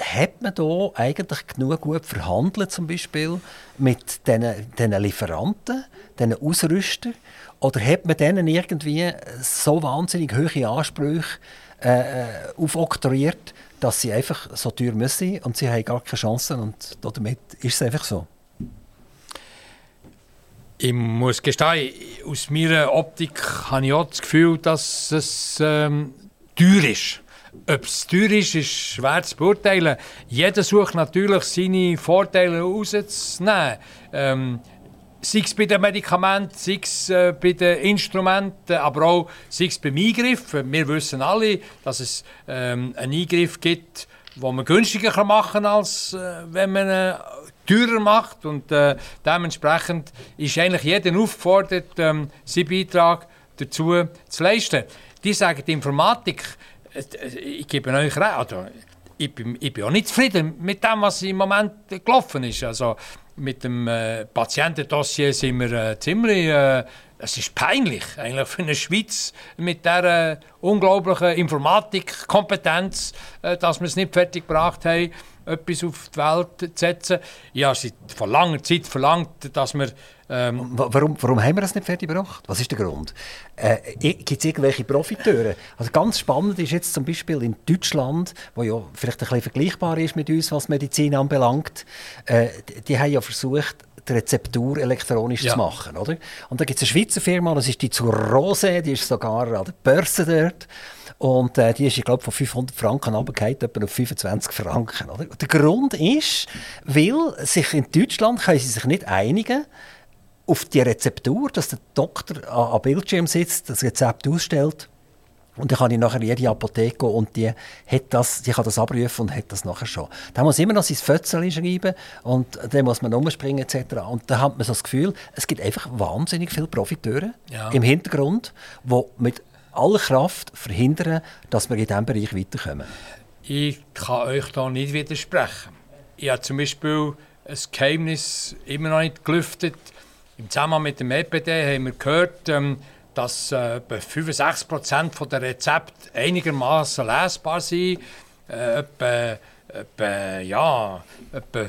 Hat man da eigentlich genug gut verhandelt, zum Beispiel mit diesen Lieferanten, diesen Ausrüstern? Oder hat man denen irgendwie so wahnsinnig hohe Ansprüche äh, aufoktroyiert, dass sie einfach so teuer müssen und sie haben gar keine Chancen und damit ist es einfach so? Ich muss gestehen, aus meiner Optik habe ich auch das Gefühl, dass es ähm, teuer ist. Ob es teuer ist, ist schwer zu beurteilen. Jeder sucht natürlich seine Vorteile rauszunehmen. Ähm, sei es bei den Medikamenten, sei es äh, bei den Instrumenten, aber auch sei es beim Eingriff. Wir wissen alle, dass es ähm, einen Eingriff gibt, den man günstiger machen kann, als äh, wenn man ihn teurer macht. Und äh, dementsprechend ist eigentlich jeder aufgefordert, ähm, seinen Beitrag dazu zu leisten. Die sagen, die Informatik, äh, ich gebe euch recht, also, ich, bin, ich bin auch nicht zufrieden mit dem, was im Moment gelaufen ist. Also, mit dem äh, Patientendossier sind wir äh, ziemlich. Äh, es ist peinlich eigentlich für eine Schweiz mit dieser äh, unglaublichen Informatikkompetenz, äh, dass wir es nicht fertig gebracht haben, etwas auf die Welt zu setzen. Ich habe seit vor langer Zeit verlangt, dass wir ähm, warum, warum haben wir das nicht fertig gebracht? Was ist der Grund? Äh, Gibt es irgendwelche Profiteure? Also ganz spannend ist jetzt zum Beispiel in Deutschland, wo ja vielleicht ein bisschen vergleichbar ist mit uns, was Medizin anbelangt, äh, die, die haben ja versucht, die Rezeptur elektronisch ja. zu machen. Oder? Und da gibt es eine Schweizer Firma, das ist die zur Rose, die ist sogar an der Börse dort. Und äh, die ist, ich glaube, von 500 Franken runtergefallen, etwa auf 25 Franken. Oder? Der Grund ist, weil sich in Deutschland können sie sich nicht einigen auf die Rezeptur, dass der Doktor am Bildschirm sitzt, das Rezept ausstellt und dann kann ich nachher jede Apotheke und die, hat das, die kann das abrufen und hat das nachher schon. Da muss immer noch sein Fötzchen schreiben und dann muss man umspringen etc. Und da hat man so das Gefühl, es gibt einfach wahnsinnig viele Profiteure ja. im Hintergrund, die mit aller Kraft verhindern, dass wir in diesem Bereich weiterkommen. Ich kann euch da nicht widersprechen. Ich habe zum Beispiel ein Geheimnis immer noch nicht gelüftet. Im Zusammenhang mit dem EPD haben wir gehört, ähm, dass äh, etwa 65% der Rezepte einigermaßen lesbar sind. Äh, etwa, etwa, ja, etwa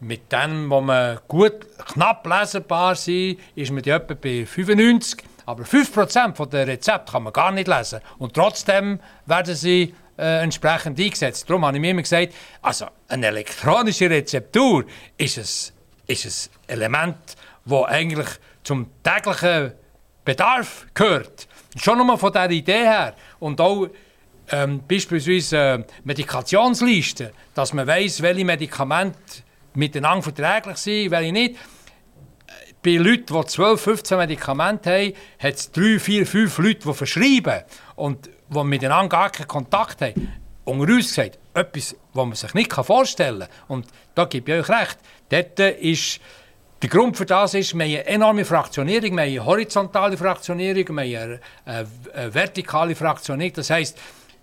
mit dem, wo man gut knapp lesbar sind, ist man etwa bei 95. Aber 5% der Rezepte kann man gar nicht lesen. Und trotzdem werden sie äh, entsprechend eingesetzt. Darum habe ich mir immer gesagt, also eine elektronische Rezeptur ist ein, ist ein Element, das eigentlich zum täglichen Bedarf gehört. Schon nur von dieser Idee her. Und auch ähm, beispielsweise äh, Medikationslisten, dass man weiß, welche Medikamente miteinander verträglich sind, welche nicht. Bei Leuten, die 12, 15 Medikamente haben, hat es 3, 4, 5 Leute, die verschreiben und die miteinander gar keinen Kontakt haben. Unter uns gesagt, etwas, was man sich nicht vorstellen kann. Und da gebe ich euch recht. Dort ist der Grund für das ist, wir haben eine enorme Fraktionierung, wir haben eine horizontale Fraktionierung, wir haben eine, eine vertikale Fraktionierung. Das heisst,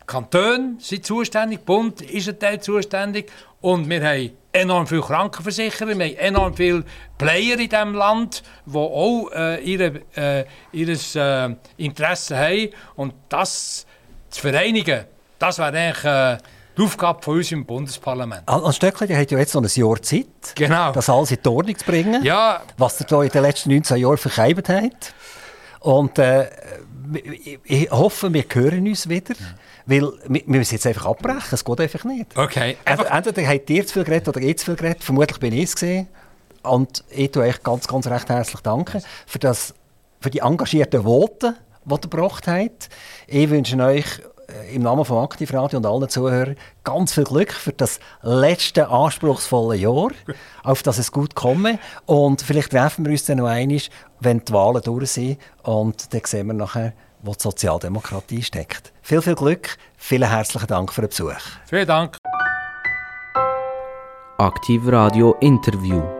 Kantone sind zuständig, Bund ist ein Teil zuständig und wir haben enorm viele Krankenversicherer, wir haben enorm viele Player in diesem Land, die auch äh, ihre, äh, ihres, äh, Interesse haben. Und das zu vereinigen, das wäre eigentlich äh, die Aufgabe von uns im Bundesparlament. Als Stöckli hat ja jetzt noch ein Jahr Zeit, genau. das alles in die Ordnung zu bringen, ja. was da in den letzten 19 Jahren verkeibt hat. Und äh, ich hoffe, wir hören uns wieder. Ja. Weil wir müssen jetzt einfach abbrechen, es geht einfach nicht. Okay. Einfach. Entweder habt ihr zu viel geredet oder ich zu viel geredet. Vermutlich bin ich es gesehen. Und ich tue euch ganz, ganz recht herzlich danken für, das, für die engagierten Worte, die ihr gebracht habt. Ich wünsche euch äh, im Namen von Aktivradio und allen Zuhörern ganz viel Glück für das letzte anspruchsvolle Jahr, auf das es gut komme. Und vielleicht treffen wir uns dann noch einmal, wenn die Wahlen durch sind. Und dann sehen wir nachher, wo die Sozialdemokratie steckt. Viel, viel Glück, vielen herzlichen Dank für den Besuch. Vielen Dank. Aktivradio Interview.